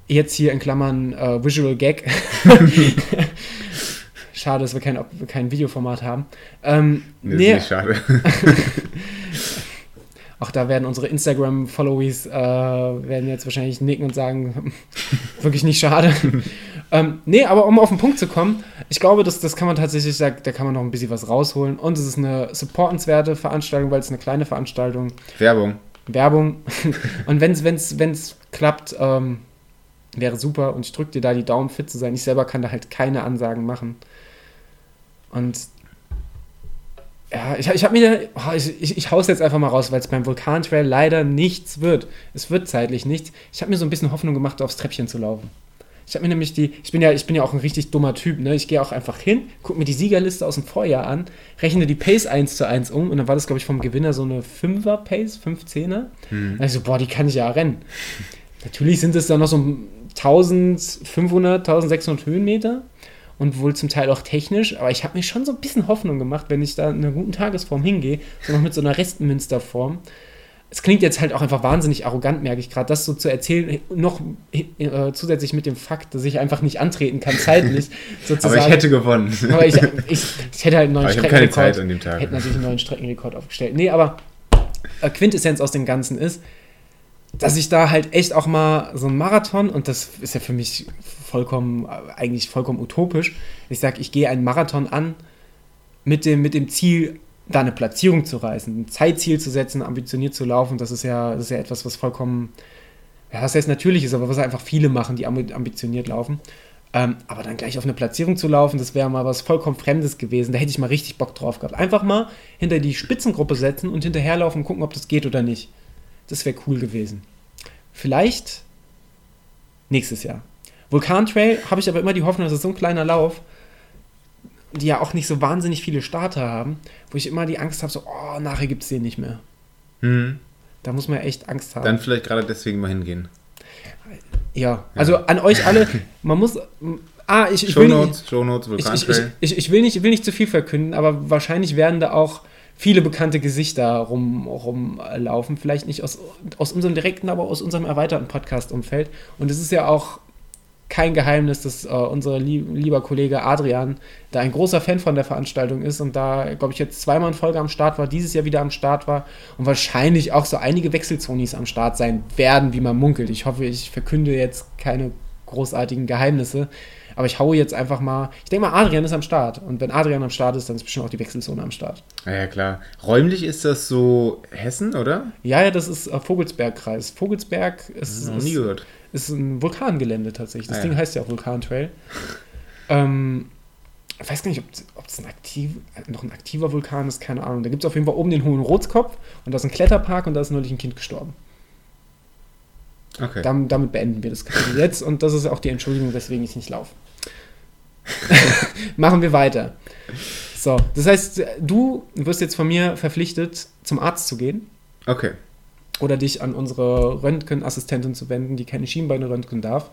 [SPEAKER 2] jetzt hier in Klammern äh, Visual Gag. Schade, dass wir kein, kein Videoformat haben. Ähm,
[SPEAKER 3] Nee,
[SPEAKER 2] nee,
[SPEAKER 3] ist nicht schade.
[SPEAKER 2] auch da werden unsere Instagram-Followies äh, werden jetzt wahrscheinlich nicken und sagen, wirklich nicht schade. Ähm, nee, aber um auf den Punkt zu kommen, ich glaube, das, das kann man tatsächlich, da, da kann man noch ein bisschen was rausholen. Und es ist eine supportenswerte Veranstaltung, weil es eine kleine Veranstaltung
[SPEAKER 3] Werbung.
[SPEAKER 2] Werbung. Und wenn es wenn's, wenn's klappt, ähm, wäre super. Und ich drücke dir da die Daumen, fit zu sein. Ich selber kann da halt keine Ansagen machen. Und ja, ich, ich habe mir, oh, ich, ich, ich hau's jetzt einfach mal raus, weil es beim Vulkantrail leider nichts wird. Es wird zeitlich nichts. Ich habe mir so ein bisschen Hoffnung gemacht, aufs Treppchen zu laufen. Ich habe mir nämlich die, ich bin ja, ich bin ja auch ein richtig dummer Typ, ne? Ich gehe auch einfach hin, gucke mir die Siegerliste aus dem Vorjahr an, rechne die Pace 1 zu 1 um und dann war das, glaube ich, vom Gewinner so eine 5er Pace, 510er.
[SPEAKER 3] Hm.
[SPEAKER 2] Da ich so, boah, die kann ich ja rennen. Natürlich sind es dann noch so 1500, 1600 Höhenmeter und wohl zum Teil auch technisch, aber ich habe mir schon so ein bisschen Hoffnung gemacht, wenn ich da in einer guten Tagesform hingehe, so noch mit so einer Restmünsterform. Es klingt jetzt halt auch einfach wahnsinnig arrogant, merke ich gerade, das so zu erzählen, noch äh, zusätzlich mit dem Fakt, dass ich einfach nicht antreten kann, zeitlich sozusagen.
[SPEAKER 3] Aber ich hätte gewonnen.
[SPEAKER 2] Aber ich, ich, ich hätte halt einen neuen
[SPEAKER 3] Aber ich habe keine
[SPEAKER 2] Streckenrekord.
[SPEAKER 3] Zeit an dem Tag.
[SPEAKER 2] Hätte natürlich einen neuen Streckenrekord aufgestellt. Nee, aber äh, Quintessenz aus dem Ganzen ist, dass ich da halt echt auch mal so ein Marathon, und das ist ja für mich vollkommen, äh, eigentlich vollkommen utopisch, ich sage, ich gehe einen Marathon an mit dem, mit dem Ziel, da eine Platzierung zu reißen, ein Zeitziel zu setzen, ambitioniert zu laufen, das ist ja, das ist ja etwas, was vollkommen, ja, was heißt natürlich ist, aber was einfach viele machen, die ambi- ambitioniert laufen. Ähm, aber dann gleich auf eine Platzierung zu laufen, das wäre mal was vollkommen Fremdes gewesen. Da hätte ich mal richtig Bock drauf gehabt. Einfach mal hinter die Spitzengruppe setzen und hinterherlaufen und gucken, ob das geht oder nicht. Das wäre cool gewesen. Vielleicht nächstes Jahr. Vulkantrail habe ich aber immer die Hoffnung, dass es so ein kleiner Lauf, die ja auch nicht so wahnsinnig viele Starter haben, wo ich immer die Angst habe, so, oh, nachher gibt es den nicht mehr.
[SPEAKER 3] Hm.
[SPEAKER 2] Da muss man echt Angst haben.
[SPEAKER 3] Dann vielleicht gerade deswegen mal hingehen.
[SPEAKER 2] ja, also an euch alle, man muss. Ah, ich, ich will nicht,
[SPEAKER 3] Shownotes,
[SPEAKER 2] ich, ich, ich, will nicht, ich will nicht zu viel verkünden, aber wahrscheinlich werden da auch viele bekannte Gesichter rum, rumlaufen. Vielleicht nicht aus, aus unserem direkten, aber aus unserem erweiterten Podcast-Umfeld. Und es ist ja auch kein Geheimnis, dass äh, unser lieb, lieber Kollege Adrian da ein großer Fan von der Veranstaltung ist und da, glaube ich, jetzt zweimal in Folge am Start war, dieses Jahr wieder am Start war und wahrscheinlich auch so einige Wechselzonis am Start sein werden, wie man munkelt. Ich hoffe, ich verkünde jetzt keine großartigen Geheimnisse, aber ich haue jetzt einfach mal. Ich denke mal, Adrian ist am Start und wenn Adrian am Start ist, dann ist bestimmt auch die Wechselzone am Start.
[SPEAKER 3] Ja, ja, klar. Räumlich ist das so Hessen, oder?
[SPEAKER 2] Ja, ja, das ist äh, Vogelsbergkreis. Vogelsberg ist,
[SPEAKER 3] Noch nie gehört.
[SPEAKER 2] Ist ein Vulkangelände tatsächlich. Das
[SPEAKER 3] Ah,
[SPEAKER 2] Ding
[SPEAKER 3] ja.
[SPEAKER 2] heißt ja auch Vulkantrail. ähm, ich weiß gar nicht, ob es aktiv, noch ein aktiver Vulkan ist, keine Ahnung. Da gibt es auf jeden Fall oben den Hohen Rotskopf und da ist ein Kletterpark und da ist neulich ein Kind gestorben.
[SPEAKER 3] Okay.
[SPEAKER 2] Damit, damit beenden wir das Kapitel jetzt und das ist auch die Entschuldigung, weswegen ich nicht laufe. Machen wir weiter. So, das heißt, du wirst jetzt von mir verpflichtet, zum Arzt zu gehen
[SPEAKER 3] Okay.
[SPEAKER 2] Oder dich an unsere Röntgenassistentin zu wenden, die keine Schienbeine röntgen darf.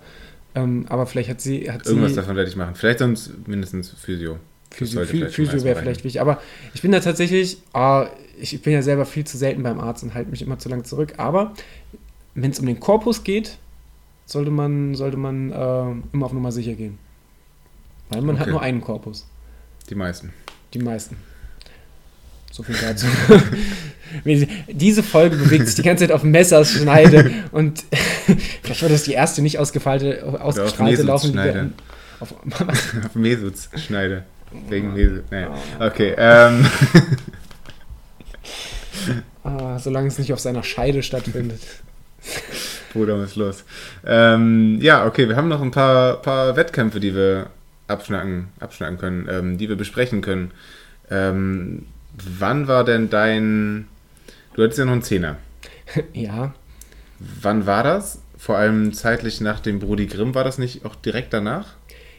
[SPEAKER 2] Ähm, aber vielleicht hat sie. Hat
[SPEAKER 3] Irgendwas
[SPEAKER 2] sie
[SPEAKER 3] davon werde ich machen. Vielleicht sonst mindestens Physio.
[SPEAKER 2] Physio, Physio
[SPEAKER 3] erstmal
[SPEAKER 2] wäre vielleicht wichtig. Aber ich bin da tatsächlich, ah, ich bin ja selber viel zu selten beim Arzt und halte mich immer zu lange zurück. Aber wenn es um den Korpus geht, sollte man, sollte man äh, immer auf Nummer sicher gehen. Weil man hat
[SPEAKER 3] Okay.
[SPEAKER 2] nur einen Korpus.
[SPEAKER 3] Die meisten.
[SPEAKER 2] Die meisten. So viel dazu. Diese Folge bewegt sich die ganze Zeit auf Messerschneide und vielleicht war das die erste nicht ausgefeilte, ausgestrahlte.
[SPEAKER 3] Messerschneide.
[SPEAKER 2] Auf,
[SPEAKER 3] Auf Mesutz schneide. Wegen Mesut. Naja. Okay. Ähm,
[SPEAKER 2] ah, solange es nicht auf seiner Scheide stattfindet.
[SPEAKER 3] Bruder, was ist los? Ähm, ja, okay, wir haben noch ein paar, paar Wettkämpfe, die wir abschnacken, abschnacken können, ähm, die wir besprechen können. Ähm, wann war denn dein. Du hattest ja noch einen Zehner.
[SPEAKER 2] Ja,
[SPEAKER 3] Wann war das? Vor allem zeitlich nach dem Brudi Grimm, war das nicht auch direkt danach?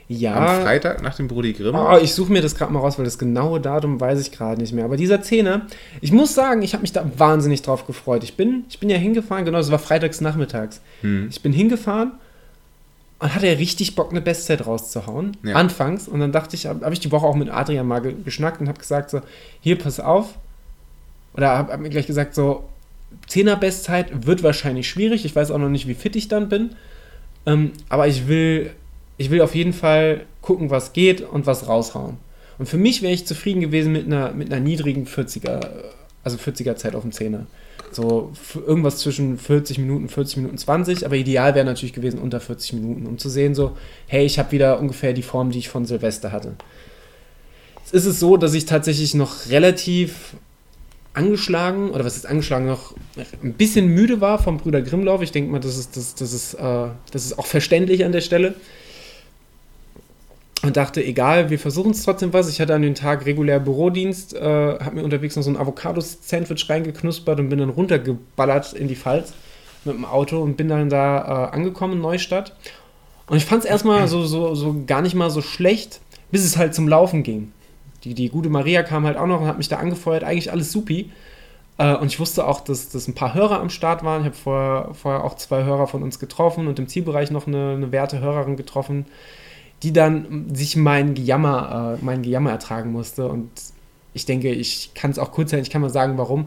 [SPEAKER 2] ja.
[SPEAKER 3] Am Freitag nach dem Brudi Grimm?
[SPEAKER 2] Oh, ich suche mir das gerade mal raus, weil das genaue Datum weiß ich gerade nicht mehr. Aber dieser Zehner, ich muss sagen, ich habe mich da wahnsinnig drauf gefreut. Ich bin, ich bin ja hingefahren, genau, es war freitags nachmittags.
[SPEAKER 3] Hm.
[SPEAKER 2] Ich bin hingefahren und hatte ja richtig Bock, eine Bestzeit rauszuhauen.
[SPEAKER 3] Ja.
[SPEAKER 2] Anfangs. Und dann dachte ich, habe hab ich die Woche auch mit Adrian mal ge geschnackt und habe gesagt so, hier, pass auf. Oder habe hab mir gleich gesagt so, 10er Bestzeit wird wahrscheinlich schwierig. Ich weiß auch noch nicht, wie fit ich dann bin. Ähm, aber ich will, ich will auf jeden Fall gucken, was geht und was raushauen. Und für mich wäre ich zufrieden gewesen mit einer, mit einer niedrigen 40er, also 40er Zeit auf dem Zehner. So irgendwas zwischen 40 Minuten, 40 Minuten 20, aber ideal wäre natürlich gewesen unter 40 Minuten, um zu sehen, so, hey, ich habe wieder ungefähr die Form, die ich von Silvester hatte. Jetzt ist es so, dass ich tatsächlich noch relativ angeschlagen, oder was ist angeschlagen, noch ein bisschen müde war vom Brüder Grimmlauf. Ich denke mal, das ist, das, das, ist, äh, das ist auch verständlich an der Stelle. Und dachte, egal, wir versuchen es trotzdem was. Ich hatte an den Tag regulär Bürodienst, äh, habe mir unterwegs noch so ein Avocado-Sandwich reingeknuspert und bin dann runtergeballert in die Pfalz mit dem Auto und bin dann da äh, angekommen Neustadt. Und ich fand es erstmal so, so, so gar nicht mal so schlecht, bis es halt zum Laufen ging. Die, die gute Maria kam halt auch noch und hat mich da angefeuert, eigentlich alles supi. Äh, und ich wusste auch, dass, dass ein paar Hörer am Start waren. Ich habe vorher, vorher auch zwei Hörer von uns getroffen und im Zielbereich noch eine, eine werte Hörerin getroffen, die dann sich mein Gejammer, äh, mein Gejammer ertragen musste. Und ich denke, ich kann es auch kurz sein, ich kann mal sagen, warum.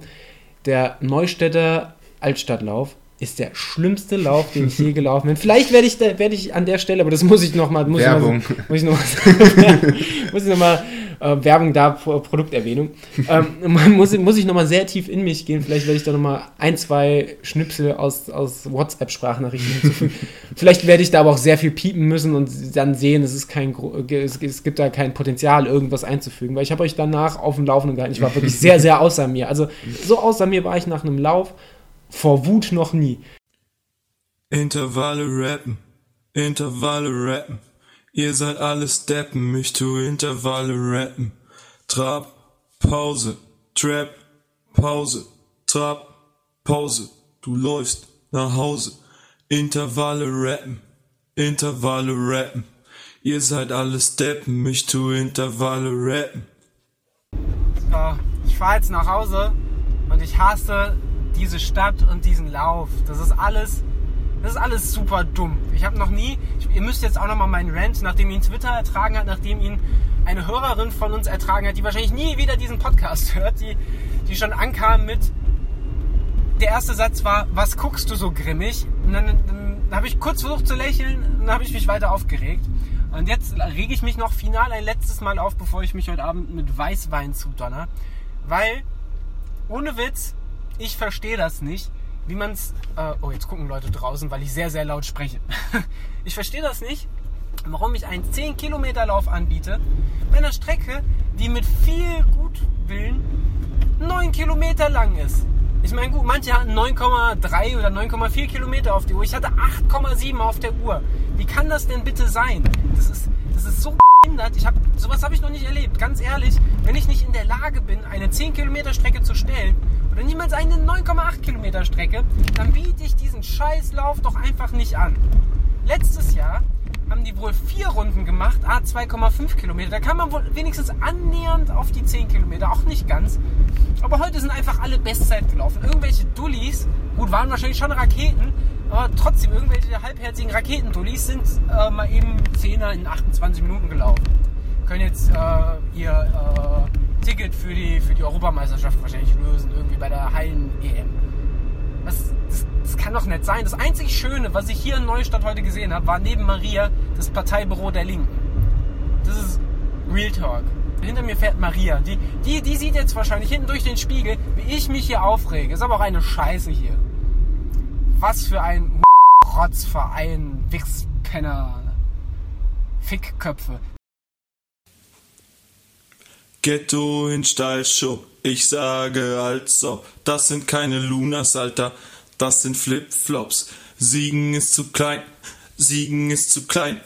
[SPEAKER 2] Der Neustädter Altstadtlauf ist der schlimmste Lauf, den ich je gelaufen bin. Vielleicht werde ich, da, werde ich an der Stelle, aber das muss ich nochmal.
[SPEAKER 3] Werbung.
[SPEAKER 2] Muss ich nochmal. muss ich nochmal. Äh, Werbung da, Pro Produkterwähnung. ähm, muss, muss ich nochmal sehr tief in mich gehen. Vielleicht werde ich da nochmal ein, zwei Schnipsel aus, aus WhatsApp-Sprachnachrichten hinzufügen. Vielleicht werde ich da aber auch sehr viel piepen müssen und dann sehen, es, ist kein, es, es gibt da kein Potenzial, irgendwas einzufügen. Weil ich habe euch danach auf dem Laufenden gehalten. Ich war wirklich sehr, sehr außer mir. Also so außer mir war ich nach einem Lauf vor Wut noch nie.
[SPEAKER 4] Intervalle rappen, Intervalle rappen. Ihr seid alles Deppen, ich tu Intervalle rappen. Trab, Pause, Trap, Pause, Trab, Pause. Du läufst nach Hause. Intervalle rappen, Intervalle rappen. Ihr seid alles Deppen, ich tu Intervalle rappen.
[SPEAKER 1] So, ich fahre jetzt nach Hause und ich hasse diese Stadt und diesen Lauf. Das ist alles, das ist alles super dumm. Ich habe noch nie, ich, ihr müsst jetzt auch noch mal meinen Rant, nachdem ihn Twitter ertragen hat, nachdem ihn eine Hörerin von uns ertragen hat, die wahrscheinlich nie wieder diesen Podcast hört, die, die schon ankam mit, der erste Satz war, was guckst du so grimmig? Und dann, dann habe ich kurz versucht zu lächeln und dann habe ich mich weiter aufgeregt. Und jetzt rege ich mich noch final ein letztes Mal auf, bevor ich mich heute Abend mit Weißwein zudonner. Weil, ohne Witz, ich verstehe das nicht, wie man es... Äh, oh, jetzt gucken Leute draußen, weil ich sehr, sehr laut spreche. ich verstehe das nicht, warum ich einen 10-Kilometer-Lauf anbiete, bei einer Strecke, die mit viel Gutwillen 9 Kilometer lang ist. Ich meine, gut, manche hatten 9,3 oder 9,4 Kilometer auf der Uhr. Ich hatte 8,7 auf der Uhr. Wie kann das denn bitte sein? Das ist, das ist so behindert. Ich hab, sowas habe ich noch nicht erlebt. Ganz ehrlich, wenn ich nicht in der Lage bin, eine 10 Kilometer Strecke zu stellen oder niemals eine 9,8 Kilometer Strecke, dann biete ich diesen Scheißlauf doch einfach nicht an. Letztes Jahr haben die wohl vier Runden gemacht, a 2,5 Kilometer. Da kann man wohl wenigstens annähernd auf die 10 Kilometer, auch nicht ganz. Aber heute sind einfach alle Bestzeit gelaufen. Irgendwelche Dullis, gut, waren wahrscheinlich schon Raketen, aber trotzdem, irgendwelche halbherzigen Raketendullis sind äh, mal eben 10er in 28 Minuten gelaufen. Können jetzt äh, ihr äh, Ticket für die, für die Europameisterschaft wahrscheinlich lösen, irgendwie bei der Hallen-EM. Das, das, das kann doch nicht sein. Das einzig Schöne, was ich hier in Neustadt heute gesehen habe, war neben Maria das Parteibüro der Linken. Das ist Real Talk. Hinter mir fährt Maria. Die, die, die sieht jetzt wahrscheinlich hinten durch den Spiegel, wie ich mich hier aufrege. Ist aber auch eine Scheiße hier. Was für ein Rotzverein, Wichspenner, Fickköpfe.
[SPEAKER 4] Ghetto in Stallschuh, ich sage also, das sind keine Lunas, Alter, das sind Flipflops. Siegen ist zu klein, Siegen ist zu klein,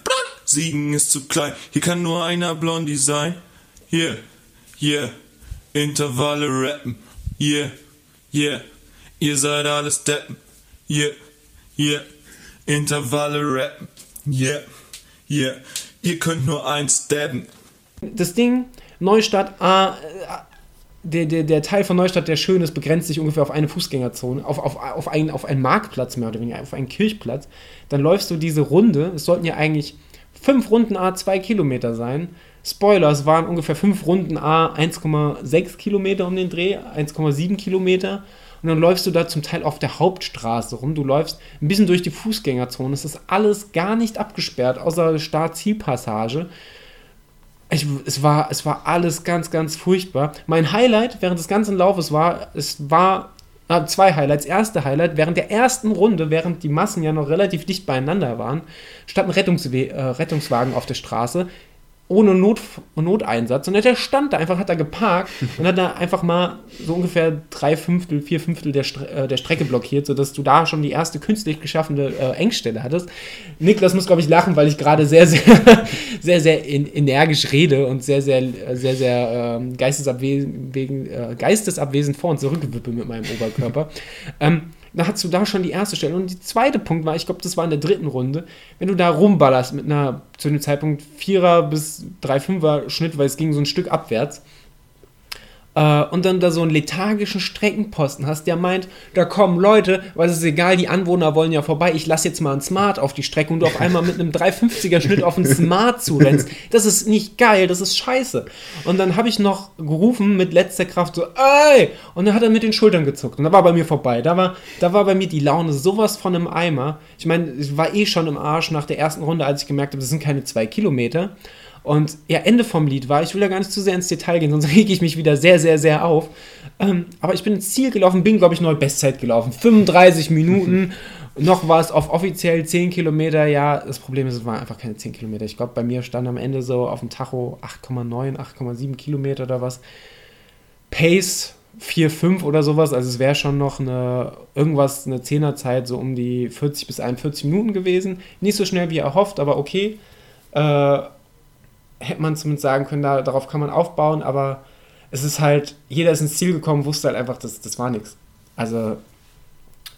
[SPEAKER 4] Siegen ist zu klein. Hier kann nur einer Blondie sein. Hier, hier, Intervalle rappen. Hier, hier, ihr seid alles Deppen. Hier, hier, Intervalle rappen. Hier, hier, ihr könnt nur eins dabben.
[SPEAKER 2] Das Ding, Neustadt, ah, der, der, der Teil von Neustadt, der schön ist, begrenzt sich ungefähr auf eine Fußgängerzone, auf, auf, auf, einen, auf einen Marktplatz mehr oder weniger, auf einen Kirchplatz. Dann läufst du diese Runde, es sollten ja eigentlich fünf Runden A zwei Kilometer sein. Spoiler, es waren ungefähr fünf Runden A 1,6 Kilometer um den Dreh, 1,7 Kilometer. Und dann läufst du da zum Teil auf der Hauptstraße rum. Du läufst ein bisschen durch die Fußgängerzone. Es ist alles gar nicht abgesperrt, außer Start-Zielpassage. Ich, es, war, es war alles ganz, ganz furchtbar. Mein Highlight während des ganzen Laufes war, es war äh, zwei Highlights. Erste Highlight, während der ersten Runde, während die Massen ja noch relativ dicht beieinander waren, stand ein Rettungswe äh, Rettungswagen auf der Straße ohne Not Noteinsatz. Und der stand da einfach, hat da geparkt und hat da einfach mal so ungefähr drei Fünftel, vier Fünftel der, Stre äh, der Strecke blockiert, sodass du da schon die erste künstlich geschaffene äh, Engstelle hattest. Niklas muss, glaube ich, lachen, weil ich gerade sehr, sehr, sehr, sehr energisch rede und sehr, sehr, sehr, sehr äh, geistesabwesend, äh, geistesabwesend vor und zurück mit meinem Oberkörper. ähm, da hast du da schon die erste Stelle. Und der zweite Punkt war, ich glaube, das war in der dritten Runde, wenn du da rumballerst mit einer zu dem Zeitpunkt 4er bis 3,5er Schnitt, weil es ging so ein Stück abwärts, äh, und dann da so einen lethargischen Streckenposten hast, der meint, da kommen Leute, weil es ist egal, die Anwohner wollen ja vorbei, ich lasse jetzt mal einen Smart auf die Strecke und du auf einmal mit einem 350er Schnitt auf einen Smart zurennst. Das ist nicht geil, das ist scheiße. Und dann habe ich noch gerufen mit letzter Kraft so, ey! Und dann hat er mit den Schultern gezuckt und da war bei mir vorbei. Da war, da war bei mir die Laune sowas von einem Eimer. Ich meine, ich war eh schon im Arsch nach der ersten Runde, als ich gemerkt habe, das sind keine zwei Kilometer. Und ja, Ende vom Lied war, ich will ja gar nicht zu sehr ins Detail gehen, sonst rege ich mich wieder sehr, sehr, sehr auf. Ähm, aber ich bin ins Ziel gelaufen, bin, glaube ich, neue Bestzeit gelaufen. 35 Minuten. Noch war es auf offiziell 10 Kilometer. Ja, das Problem ist, es waren einfach keine 10 Kilometer. Ich glaube, bei mir stand am Ende so auf dem Tacho 8,9, 8,7 Kilometer oder was. Pace 4,5 oder sowas. Also es wäre schon noch eine irgendwas, eine Zehnerzeit, so um die 40 bis 41 Minuten gewesen. Nicht so schnell wie erhofft, aber okay. Äh, hätte man zumindest sagen können, da, darauf kann man aufbauen, aber es ist halt, jeder ist ins Ziel gekommen, wusste halt einfach, das, das war nichts. Also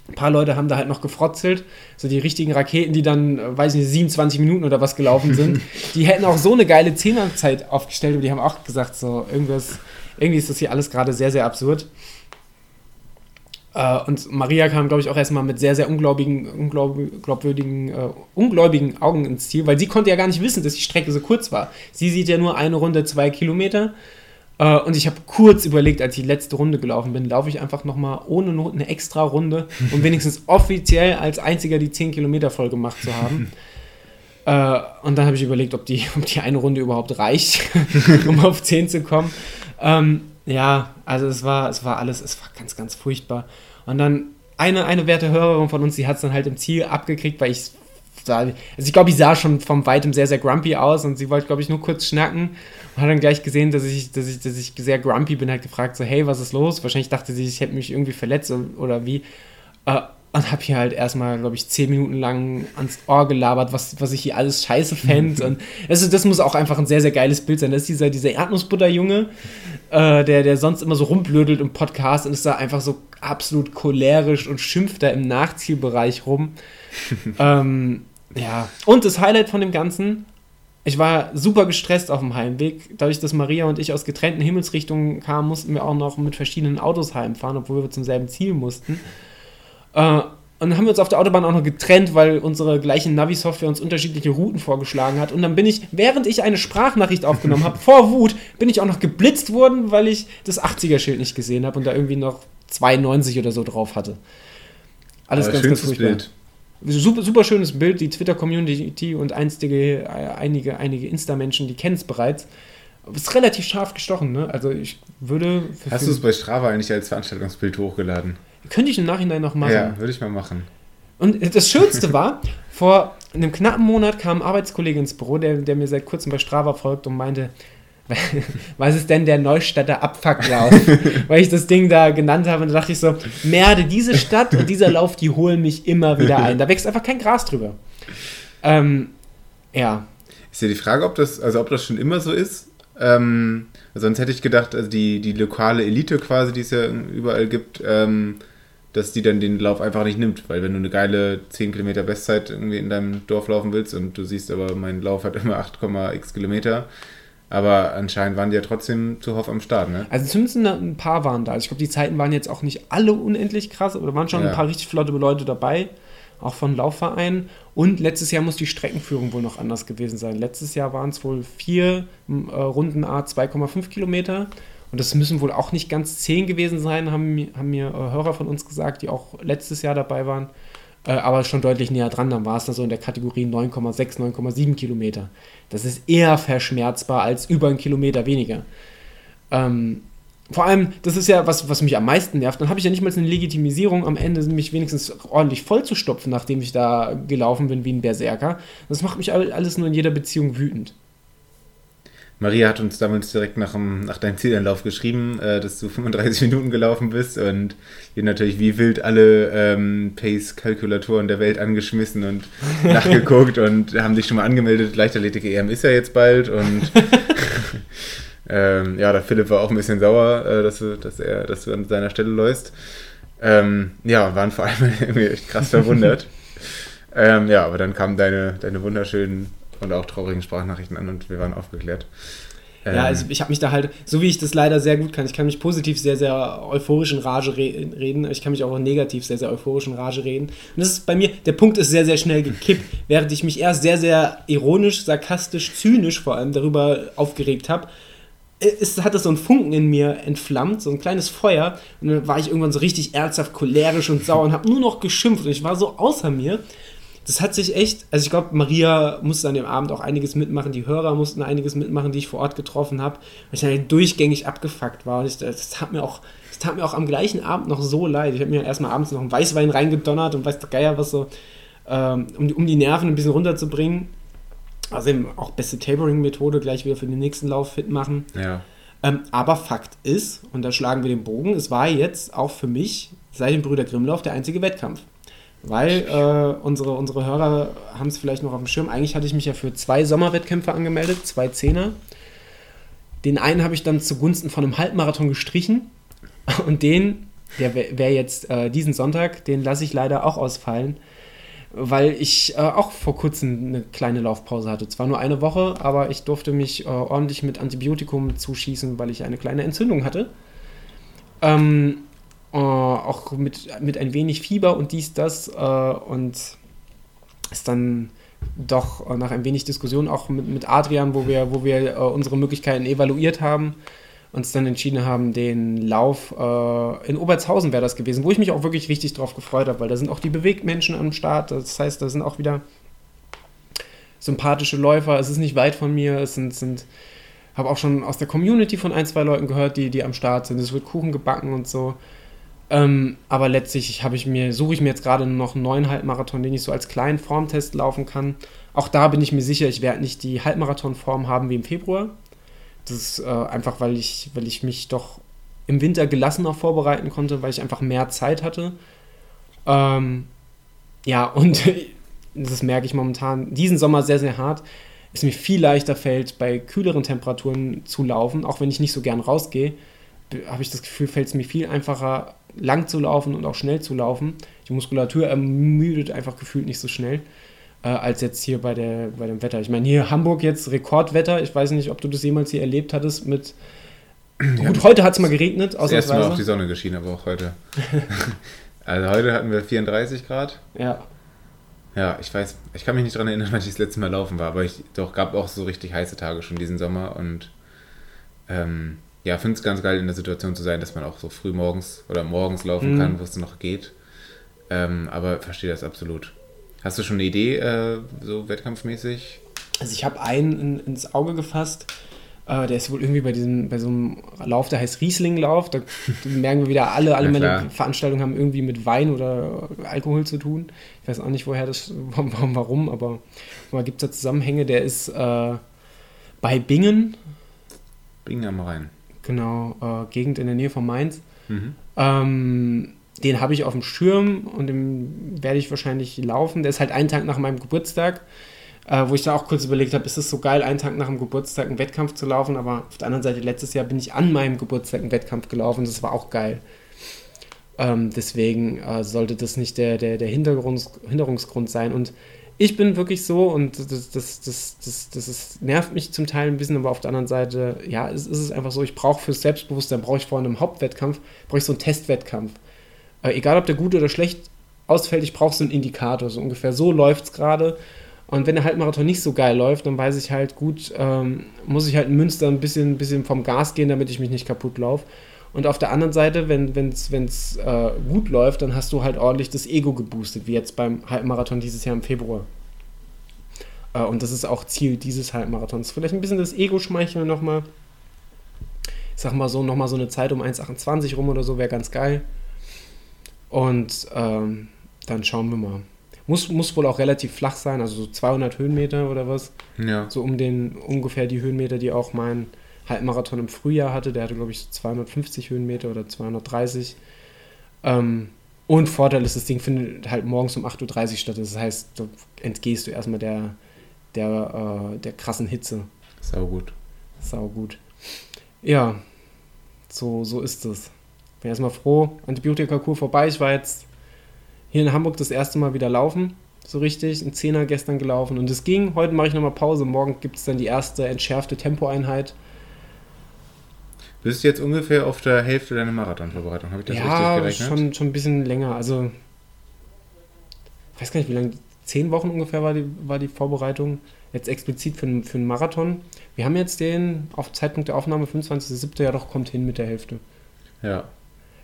[SPEAKER 2] ein paar Leute haben da halt noch gefrotzelt, so die richtigen Raketen, die dann, weiß ich nicht, 27 Minuten oder was gelaufen sind, die hätten auch so eine geile Zehnerzeit aufgestellt, aber die haben auch gesagt, so irgendwas, irgendwie ist das hier alles gerade sehr, sehr absurd. Äh, und Maria kam, glaube ich, auch erstmal mit sehr, sehr ungläubigen, unglaubwürdigen, äh, ungläubigen Augen ins Ziel, weil sie konnte ja gar nicht wissen, dass die Strecke so kurz war. Sie sieht ja nur eine Runde, zwei Kilometer. Äh, und ich habe kurz überlegt, als ich die letzte Runde gelaufen bin, laufe ich einfach nochmal ohne Not eine extra Runde, um wenigstens offiziell als einziger die 10 Kilometer voll gemacht zu haben. Äh, und dann habe ich überlegt, ob die, ob die eine Runde überhaupt reicht, um auf 10 zu kommen. Ähm, ja, also es war, es war alles, es war ganz, ganz furchtbar. Und dann eine, eine werte Hörerin von uns, die hat es dann halt im Ziel abgekriegt, weil ich sah, also ich glaube, ich sah schon vom Weitem sehr, sehr grumpy aus und sie wollte, glaube ich, nur kurz schnacken und hat dann gleich gesehen, dass ich, dass ich, dass ich sehr grumpy bin, hat gefragt, so, hey, was ist los? Wahrscheinlich dachte sie, ich hätte mich irgendwie verletzt oder wie. Äh, und habe hier halt erstmal, glaube ich, zehn Minuten lang ans Ohr gelabert, was, was ich hier alles scheiße fände. und also das muss auch einfach ein sehr, sehr geiles Bild sein. Das ist dieser, dieser Erdnussbutterjunge, äh, der, der sonst immer so rumblödelt im Podcast und ist da einfach so absolut cholerisch und schimpft da im Nachzielbereich rum. ähm, ja, und das Highlight von dem Ganzen, ich war super gestresst auf dem Heimweg. Dadurch, dass Maria und ich aus getrennten Himmelsrichtungen kamen, mussten wir auch noch mit verschiedenen Autos heimfahren, obwohl wir zum selben Ziel mussten. Äh, und dann haben wir uns auf der Autobahn auch noch getrennt, weil unsere gleiche Navi-Software uns unterschiedliche Routen vorgeschlagen hat. Und dann bin ich, während ich eine Sprachnachricht aufgenommen habe, vor Wut, bin ich auch noch geblitzt worden, weil ich das 80er-Schild nicht gesehen habe und da irgendwie noch 92 oder so drauf hatte. Alles
[SPEAKER 3] Aber
[SPEAKER 2] ganz, ganz furchtbar.
[SPEAKER 3] Bild.
[SPEAKER 2] Super, super schönes Bild, die Twitter-Community und einstige, äh, einige, einige Insta-Menschen, die kennen es bereits. Ist relativ scharf gestochen, ne? Also ich würde.
[SPEAKER 3] Hast du es bei Strava eigentlich als Veranstaltungsbild hochgeladen?
[SPEAKER 2] Könnte ich im Nachhinein noch machen.
[SPEAKER 3] Ja, würde ich mal machen.
[SPEAKER 2] Und das Schönste war, vor einem knappen Monat kam ein Arbeitskollege ins Büro, der, der mir seit kurzem bei Strava folgt und meinte, was ist denn der Neustädter Abfucklauf? Weil ich das Ding da genannt habe und da dachte ich so, Merde, diese Stadt und dieser Lauf, die holen mich immer wieder ein. Da wächst einfach kein Gras drüber. Ähm, ja,
[SPEAKER 3] Ist ja die Frage, ob das, also ob das schon immer so ist. Ähm, sonst hätte ich gedacht, also die, die lokale Elite quasi, die es ja überall gibt, ähm, dass die dann den Lauf einfach nicht nimmt. Weil wenn du eine geile 10 Kilometer Bestzeit irgendwie in deinem Dorf laufen willst und du siehst aber, mein Lauf hat immer 8,x Kilometer, aber anscheinend waren die ja trotzdem zuhauf am Start, ne?
[SPEAKER 2] Also zumindest ein- paar waren da. Ich glaube, die Zeiten waren jetzt auch nicht alle unendlich krass, aber da waren schon
[SPEAKER 3] Ja.
[SPEAKER 2] ein paar richtig flotte Leute dabei, auch von Laufvereinen. Und letztes Jahr muss die Streckenführung wohl noch anders gewesen sein. Letztes Jahr waren es wohl vier äh, Runden A 2,5 Kilometer. Und das müssen wohl auch nicht ganz zehn gewesen sein, haben, haben mir äh, Hörer von uns gesagt, die auch letztes Jahr dabei waren. Äh, aber schon deutlich näher dran. Dann war es da so in der Kategorie 9,6, 9,7 Kilometer. Das ist eher verschmerzbar als über einen Kilometer weniger. Ähm, vor allem, das ist ja was, was mich am meisten nervt. Dann habe ich ja nicht mal eine Legitimisierung am Ende, mich wenigstens ordentlich vollzustopfen, nachdem ich da gelaufen bin wie ein Berserker. Das macht mich all- alles nur in jeder Beziehung wütend.
[SPEAKER 3] Maria hat uns damals direkt nach, dem, nach deinem Zielanlauf geschrieben, äh, dass du 35 Minuten gelaufen bist und wir natürlich wie wild alle ähm, Pace-Kalkulatoren der Welt angeschmissen und nachgeguckt und haben dich schon mal angemeldet. Leichtathletik-EM ist ja jetzt bald und ähm, ja, der Philipp war auch ein bisschen sauer, äh, dass, du, dass, er, dass du an seiner Stelle läufst. Ähm, ja, waren vor allem irgendwie echt krass verwundert. ähm, ja, aber dann kamen deine, deine wunderschönen und auch traurigen Sprachnachrichten an und wir waren aufgeklärt.
[SPEAKER 2] Ja,
[SPEAKER 3] Ähm,
[SPEAKER 2] also ich habe mich da halt, so wie ich das leider sehr gut kann, ich kann mich positiv sehr, sehr euphorisch in Rage re reden, ich kann mich auch negativ sehr, sehr euphorisch in Rage reden. Und das ist bei mir, der Punkt ist sehr, sehr schnell gekippt, während ich mich erst sehr, sehr ironisch, sarkastisch, zynisch vor allem darüber aufgeregt habe. Es hat das so ein Funken in mir entflammt, so ein kleines Feuer. Und dann war ich irgendwann so richtig ernsthaft cholerisch und sauer und habe nur noch geschimpft und ich war so außer mir. Das hat sich echt, also ich glaube, Maria musste an dem Abend auch einiges mitmachen, die Hörer mussten einiges mitmachen, die ich vor Ort getroffen habe, weil ich dann halt durchgängig abgefuckt war. Und ich, das, tat mir auch, das tat mir auch am gleichen Abend noch so leid. Ich habe mir erstmal abends noch einen Weißwein reingedonnert und weiß der Geier was so, ähm, um, die- um die Nerven ein bisschen runterzubringen. Also eben auch beste Tapering-Methode, gleich wieder für den nächsten Lauf fit machen.
[SPEAKER 3] ja.
[SPEAKER 2] Ähm, aber Fakt ist, und da schlagen wir den Bogen, es war jetzt auch für mich seit dem Brüder Grimmlauf der einzige Wettkampf. Weil äh, unsere, unsere Hörer haben es vielleicht noch auf dem Schirm. Eigentlich hatte ich mich ja für zwei Sommerwettkämpfe angemeldet, zwei Zehner. Den einen habe ich dann zugunsten von einem Halbmarathon gestrichen. Und den, der wäre jetzt äh, diesen Sonntag, den lasse ich leider auch ausfallen, weil ich äh, auch vor kurzem eine kleine Laufpause hatte. Zwar nur eine Woche, aber ich durfte mich äh, ordentlich mit Antibiotikum zuschießen, weil ich eine kleine Entzündung hatte. Ähm, äh, auch mit, mit ein wenig Fieber und dies, das. Äh, und ist dann doch äh, nach ein wenig Diskussion auch mit, mit Adrian, wo wir, wo wir äh, unsere Möglichkeiten evaluiert haben, uns dann entschieden haben, den Lauf äh, in Obertshausen wäre das gewesen, wo ich mich auch wirklich richtig drauf gefreut habe, weil da sind auch die Bewegtmenschen am Start. Das heißt, da sind auch wieder sympathische Läufer. Es ist nicht weit von mir. Es sind, sind habe auch schon aus der Community von ein, zwei Leuten gehört, die, die am Start sind. Es wird Kuchen gebacken und so. Ähm, aber letztlich habe ich mir, suche ich mir jetzt gerade noch einen neuen Halbmarathon, den ich so als kleinen Formtest laufen kann. Auch da bin ich mir sicher, ich werde nicht die Halbmarathonform haben wie im Februar. Das ist äh, einfach, weil ich, weil ich mich doch im Winter gelassener vorbereiten konnte, weil ich einfach mehr Zeit hatte. Ähm, ja, und das merke ich momentan diesen Sommer sehr, sehr hart, es mir viel leichter fällt, bei kühleren Temperaturen zu laufen, auch wenn ich nicht so gern rausgehe, habe ich das Gefühl, fällt es mir viel einfacher, lang zu laufen und auch schnell zu laufen. Die Muskulatur ermüdet einfach gefühlt nicht so schnell äh, als jetzt hier bei, der, bei dem Wetter. Ich meine, hier Hamburg jetzt Rekordwetter. Ich weiß nicht, ob du das jemals hier erlebt hattest mit.
[SPEAKER 3] Ja,
[SPEAKER 2] Gut, heute hat es mal geregnet,
[SPEAKER 3] Das erste Mal auf die Sonne geschienen, aber auch heute. also heute hatten wir 34 Grad.
[SPEAKER 2] Ja,
[SPEAKER 3] Ja, ich weiß, ich kann mich nicht daran erinnern, wann ich das letzte Mal laufen war, aber ich doch gab auch so richtig heiße Tage schon diesen Sommer und ähm, ja, finde es ganz geil in der Situation zu sein, dass man auch so früh morgens oder morgens laufen
[SPEAKER 2] Mhm.
[SPEAKER 3] kann, wo es noch geht. Ähm, aber verstehe das absolut. Hast du schon eine Idee, äh, so wettkampfmäßig?
[SPEAKER 2] Also ich habe einen in, ins Auge gefasst. Äh, der ist wohl irgendwie bei diesem, bei so einem Lauf, der heißt Rieslinglauf. Da merken wir wieder, alle, alle meine. Veranstaltungen haben irgendwie mit Wein oder Alkohol zu tun. Ich weiß auch nicht, woher das, warum, warum aber mal gibt es da Zusammenhänge. Der ist äh, bei Bingen,
[SPEAKER 3] Bingen am Rhein.
[SPEAKER 2] Genau, äh, Gegend in der Nähe von Mainz.
[SPEAKER 3] Mhm.
[SPEAKER 2] Ähm, den habe ich auf dem Schirm und den werde ich wahrscheinlich laufen. Der ist halt einen Tag nach meinem Geburtstag, äh, wo ich da auch kurz überlegt habe, ist es so geil, einen Tag nach dem Geburtstag einen Wettkampf zu laufen, aber auf der anderen Seite, letztes Jahr bin ich an meinem Geburtstag einen Wettkampf gelaufen, das war auch geil. Ähm, deswegen äh, sollte das nicht der, der, der Hinderungsgrund sein. Und ich bin wirklich so, und das, das, das, das, das ist, nervt mich zum Teil ein bisschen, aber auf der anderen Seite, ja, es ist es einfach so, ich brauche fürs Selbstbewusstsein, brauche ich vor einem Hauptwettkampf, brauche ich so einen Testwettkampf. Äh, egal, ob der gut oder schlecht ausfällt, ich brauche so einen Indikator, so ungefähr so läuft es gerade. Und wenn der Halbmarathon nicht so geil läuft, dann weiß ich halt, gut, ähm, muss ich halt in Münster ein bisschen, bisschen vom Gas gehen, damit ich mich nicht kaputt laufe. Und auf der anderen Seite, wenn es äh, gut läuft, dann hast du halt ordentlich das Ego geboostet, wie jetzt beim Halbmarathon dieses Jahr im Februar. Äh, und das ist auch Ziel dieses Halbmarathons. Vielleicht ein bisschen das Ego schmeicheln nochmal. Ich sag mal so, nochmal so eine Zeit um 1,28 rum oder so wäre ganz geil. Und ähm, dann schauen wir mal. Muss, muss wohl auch relativ flach sein, also so 200 Höhenmeter oder was.
[SPEAKER 3] Ja.
[SPEAKER 2] So um den ungefähr die Höhenmeter, die auch mein Halbmarathon im Frühjahr hatte. Der hatte, glaube ich, so 250 Höhenmeter oder 230. Ähm, und Vorteil ist, das Ding findet halt morgens um 8.30 Uhr statt. Das heißt, da entgehst du erstmal der, der, äh, der krassen Hitze.
[SPEAKER 3] Sau gut.
[SPEAKER 2] Sau gut. Ja, so, so ist es. Bin erstmal froh. Antibiotikakur vorbei. Ich war jetzt hier in Hamburg das erste Mal wieder laufen. So richtig. Ein Zehner gestern gelaufen. Und es ging. Heute mache ich nochmal Pause. Morgen gibt es dann die erste entschärfte Tempoeinheit.
[SPEAKER 3] Bist du jetzt ungefähr auf der Hälfte deiner Marathonvorbereitung? Habe ich das
[SPEAKER 2] ja,
[SPEAKER 3] richtig gerechnet?
[SPEAKER 2] schon, schon ein bisschen länger. Also, ich weiß gar nicht, wie lange. Zehn Wochen ungefähr war die, war die Vorbereitung. Jetzt explizit für, einen- für einen Marathon. Wir haben jetzt den auf Zeitpunkt der Aufnahme 25.07. Ja, doch, kommt hin mit der Hälfte.
[SPEAKER 3] Ja.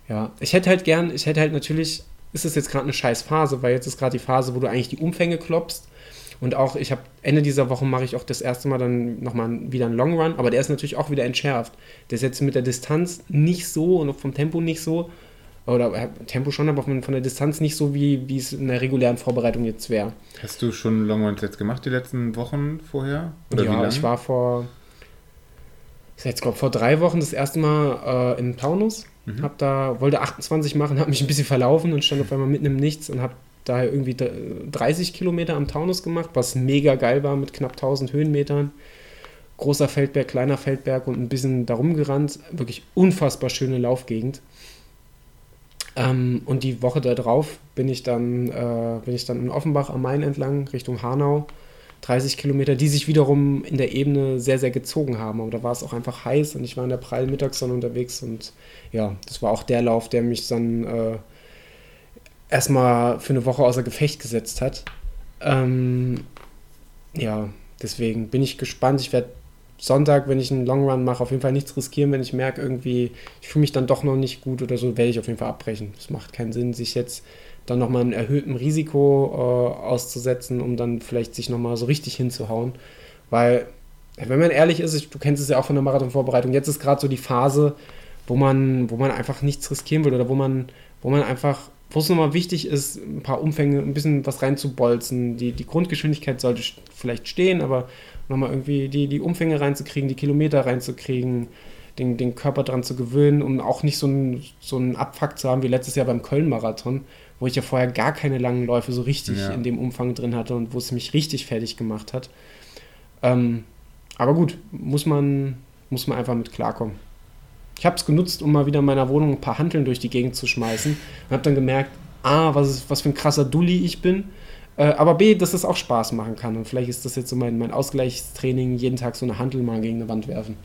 [SPEAKER 2] Ja, ich hätte halt gern, ich hätte halt natürlich, ist es jetzt gerade eine scheiß Phase, weil jetzt ist gerade die Phase, wo du eigentlich die Umfänge klopfst. Und auch, ich habe Ende dieser Woche mache ich auch das erste Mal dann nochmal wieder einen Long Run, aber der ist natürlich auch wieder entschärft. Der ist jetzt mit der Distanz nicht so und auch vom Tempo nicht so, oder Tempo schon, aber von von der Distanz nicht so, wie, wie es in der regulären Vorbereitung jetzt wäre.
[SPEAKER 3] Hast du schon Longruns jetzt gemacht die letzten Wochen vorher? Oder wie
[SPEAKER 2] Ja, ich war vor, ich jetzt glaub, vor drei Wochen das erste Mal äh, in Taunus.
[SPEAKER 3] Mhm.
[SPEAKER 2] Hab da, wollte 28 machen, habe mich ein bisschen verlaufen und stand auf einmal mitten im Nichts und habe daher irgendwie d- 30 Kilometer am Taunus gemacht, was mega geil war mit knapp 1000 Höhenmetern. Großer Feldberg, kleiner Feldberg und ein bisschen darum gerannt. Wirklich unfassbar schöne Laufgegend. Ähm, und die Woche darauf bin ich dann, äh, bin ich dann in Offenbach am Main entlang Richtung Hanau. 30 Kilometer, die sich wiederum in der Ebene sehr, sehr gezogen haben. Aber da war es auch einfach heiß und ich war in der prallen Mittagssonne unterwegs und ja, das war auch der Lauf, der mich dann äh, erstmal für eine Woche außer Gefecht gesetzt hat. Ähm, ja, deswegen bin ich gespannt. Ich werde Sonntag, wenn ich einen Long Run mache, auf jeden Fall nichts riskieren. Wenn ich merke, irgendwie, ich fühle mich dann doch noch nicht gut oder so, werde ich auf jeden Fall abbrechen. Es macht keinen Sinn, sich jetzt dann nochmal einem erhöhten Risiko äh, auszusetzen, um dann vielleicht sich nochmal so richtig hinzuhauen. Weil, wenn man ehrlich ist, ich, du kennst es ja auch von der Marathonvorbereitung, jetzt ist gerade so die Phase, wo man, wo man einfach nichts riskieren will oder wo man, wo man einfach, wo es nochmal wichtig ist, ein paar Umfänge, ein bisschen was reinzubolzen. Die, die Grundgeschwindigkeit sollte vielleicht stehen, aber nochmal irgendwie die, die Umfänge reinzukriegen, die Kilometer reinzukriegen, den, den Körper dran zu gewöhnen, um auch nicht so einen, so einen Abfuck zu haben wie letztes Jahr beim Köln-Marathon, wo ich ja vorher gar keine langen Läufe so richtig
[SPEAKER 3] Ja.
[SPEAKER 2] in dem Umfang drin hatte und wo es mich richtig fertig gemacht hat. Ähm, aber gut, muss man, muss man einfach mit klarkommen. Ich habe es genutzt, um mal wieder in meiner Wohnung ein paar Hanteln durch die Gegend zu schmeißen und habe dann gemerkt, A, was, ist, was für ein krasser Dulli ich bin, äh, aber B, dass es auch Spaß machen kann. Und vielleicht ist das jetzt so mein, mein Ausgleichstraining, jeden Tag so eine Hantel mal gegen eine Wand werfen.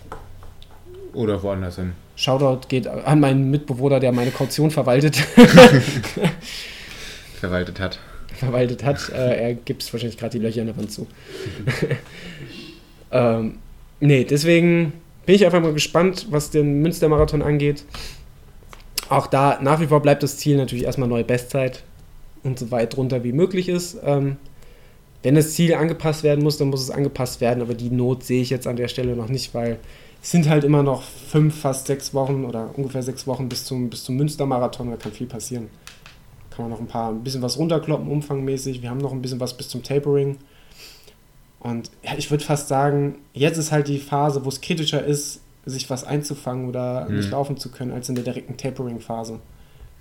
[SPEAKER 3] Oder woanders hin.
[SPEAKER 2] Shoutout geht an meinen Mitbewohner, der meine Kaution verwaltet,
[SPEAKER 3] Verwaltet hat.
[SPEAKER 2] verwaltet hat. Äh, er gibt wahrscheinlich gerade die Löcher in der Wand zu. ähm, nee, deswegen bin ich einfach mal gespannt, was den Münstermarathon angeht. Auch da nach wie vor bleibt das Ziel natürlich erstmal neue Bestzeit und so weit drunter wie möglich ist. Ähm, wenn das Ziel angepasst werden muss, dann muss es angepasst werden, aber die Not sehe ich jetzt an der Stelle noch nicht, weil es sind halt immer noch fünf, fast sechs Wochen oder ungefähr sechs Wochen bis zum, bis zum Münstermarathon, da kann viel passieren. Kann man noch ein paar, ein bisschen was runterkloppen, umfangmäßig. Wir haben noch ein bisschen was bis zum Tapering. Und ja, ich würde fast sagen, jetzt ist halt die Phase, wo es kritischer ist, sich was einzufangen oder
[SPEAKER 3] Mhm.
[SPEAKER 2] nicht laufen zu können, als in der direkten Tapering-Phase.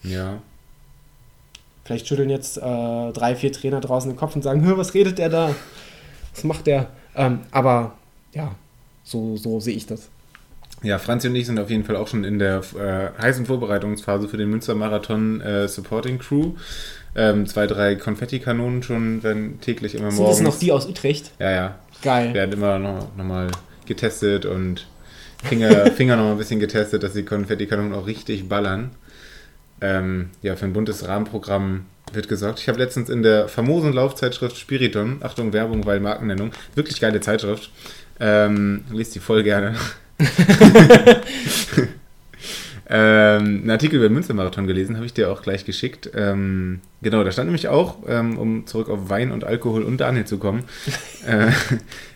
[SPEAKER 3] Ja.
[SPEAKER 2] Vielleicht schütteln jetzt äh, drei, vier Trainer draußen den Kopf und sagen, "Hör, was redet der da? Was macht der? Ähm, aber ja, so, so sehe ich das.
[SPEAKER 3] Ja, Franzi und ich sind auf jeden Fall auch schon in der äh, heißen Vorbereitungsphase für den Münster-Marathon äh, Supporting Crew. Ähm, zwei, drei Konfettikanonen schon werden täglich immer
[SPEAKER 2] Sind
[SPEAKER 3] morgens.
[SPEAKER 2] das noch die aus Utrecht?
[SPEAKER 3] Ja, ja.
[SPEAKER 2] Geil.
[SPEAKER 3] Werden immer noch, noch mal getestet und Finger, Finger noch mal ein bisschen getestet, dass die Konfettikanonen auch richtig ballern. Ähm, ja, für ein buntes Rahmenprogramm wird gesorgt. Ich habe letztens in der famosen Laufzeitschrift Spiriton, Achtung Werbung, weil Markennennung, wirklich geile Zeitschrift, ähm, liest die voll gerne. ähm, einen Artikel über den Münstermarathon gelesen, habe ich dir auch gleich geschickt. Ähm, genau, da stand nämlich auch, ähm, um zurück auf Wein und Alkohol und Daniel zu kommen, äh,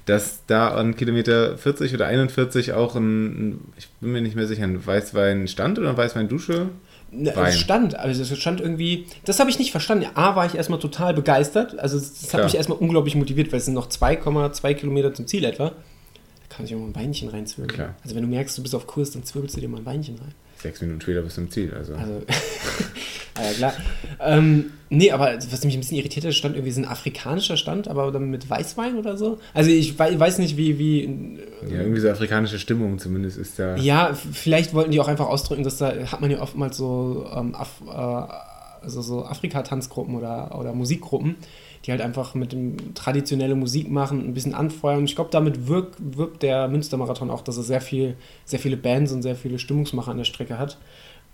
[SPEAKER 3] dass da an Kilometer 40 oder 41 auch ein, ich bin mir nicht mehr sicher, ein Weißwein stand oder ein Weißwein Dusche?
[SPEAKER 2] Ne,
[SPEAKER 3] Wein.
[SPEAKER 2] Es stand, also es stand irgendwie, das habe ich nicht verstanden. A, war ich erstmal total begeistert. Also das hat
[SPEAKER 3] Klar.
[SPEAKER 2] mich erstmal unglaublich motiviert, weil es sind noch 2,2 Kilometer zum Ziel etwa. Da kann ich auch mal ein Weinchen reinzwirbeln.
[SPEAKER 3] Klar.
[SPEAKER 2] Also wenn du merkst, du bist auf Kurs, dann zwirbelst du dir mal ein Weinchen rein.
[SPEAKER 3] Sechs Minuten später bis zum Ziel. Also.
[SPEAKER 2] Also, ah ja klar. Ähm, nee, aber was mich ein bisschen irritiert hat, stand irgendwie so ein afrikanischer Stand, aber dann mit Weißwein oder so. Also ich wei- weiß nicht, wie, wie
[SPEAKER 3] ja, irgendwie so afrikanische Stimmung zumindest ist da.
[SPEAKER 2] Ja, vielleicht wollten die auch einfach ausdrücken, dass da hat man ja oftmals so, ähm, Af äh, also so Afrika-Tanzgruppen oder, oder Musikgruppen, die halt einfach mit dem traditionelle Musik machen, ein bisschen anfeuern. Ich glaube, damit wirkt, wirbt der Münstermarathon auch, dass er sehr viel, sehr viele Bands und sehr viele Stimmungsmacher an der Strecke hat.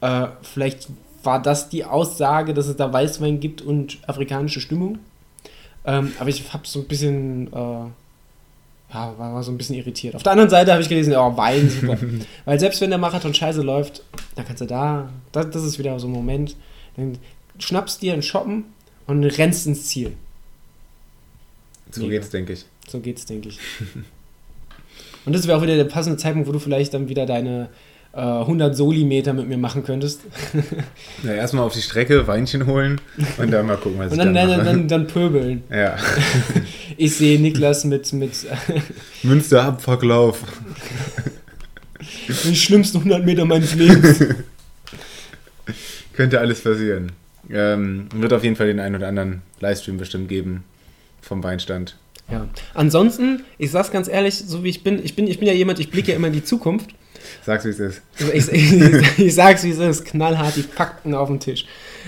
[SPEAKER 2] Äh, vielleicht war das die Aussage, dass es da Weißwein gibt und afrikanische Stimmung. Ähm, aber ich habe so ein bisschen äh, ja, war, war so ein bisschen irritiert. Auf der anderen Seite habe ich gelesen, oh, Wein, super. Weil selbst wenn der Marathon scheiße läuft, dann kannst du da, das, das ist wieder so ein Moment, dann schnappst dir einen Shoppen und rennst ins Ziel.
[SPEAKER 3] So
[SPEAKER 2] Mega.
[SPEAKER 3] geht's, denke ich.
[SPEAKER 2] So geht's, denke ich. Und das wäre auch wieder der passende Zeitpunkt, wo du vielleicht dann wieder deine äh, 100 Soli-Meter mit mir machen könntest.
[SPEAKER 3] Ja, erstmal auf die Strecke, Weinchen holen und dann mal gucken, was
[SPEAKER 2] Und
[SPEAKER 3] ich
[SPEAKER 2] dann,
[SPEAKER 3] dann,
[SPEAKER 2] dann,
[SPEAKER 3] mache.
[SPEAKER 2] dann, dann pöbeln.
[SPEAKER 3] ja.
[SPEAKER 2] Ich sehe Niklas mit, mit
[SPEAKER 3] Münster Abfucklauf.
[SPEAKER 2] den schlimmsten 100 Meter meines Lebens.
[SPEAKER 3] Könnte alles passieren. Ähm, wird auf jeden Fall den einen oder anderen Livestream bestimmt geben vom Weinstand.
[SPEAKER 2] Ja. Ansonsten, ich sag's ganz ehrlich, so wie ich bin, ich bin, ich bin ja jemand, ich blicke ja immer in die Zukunft.
[SPEAKER 3] Sag's, wie es ist.
[SPEAKER 2] Also ich, ich, ich sag's wie es ist, knallhart die Fakten auf den Tisch.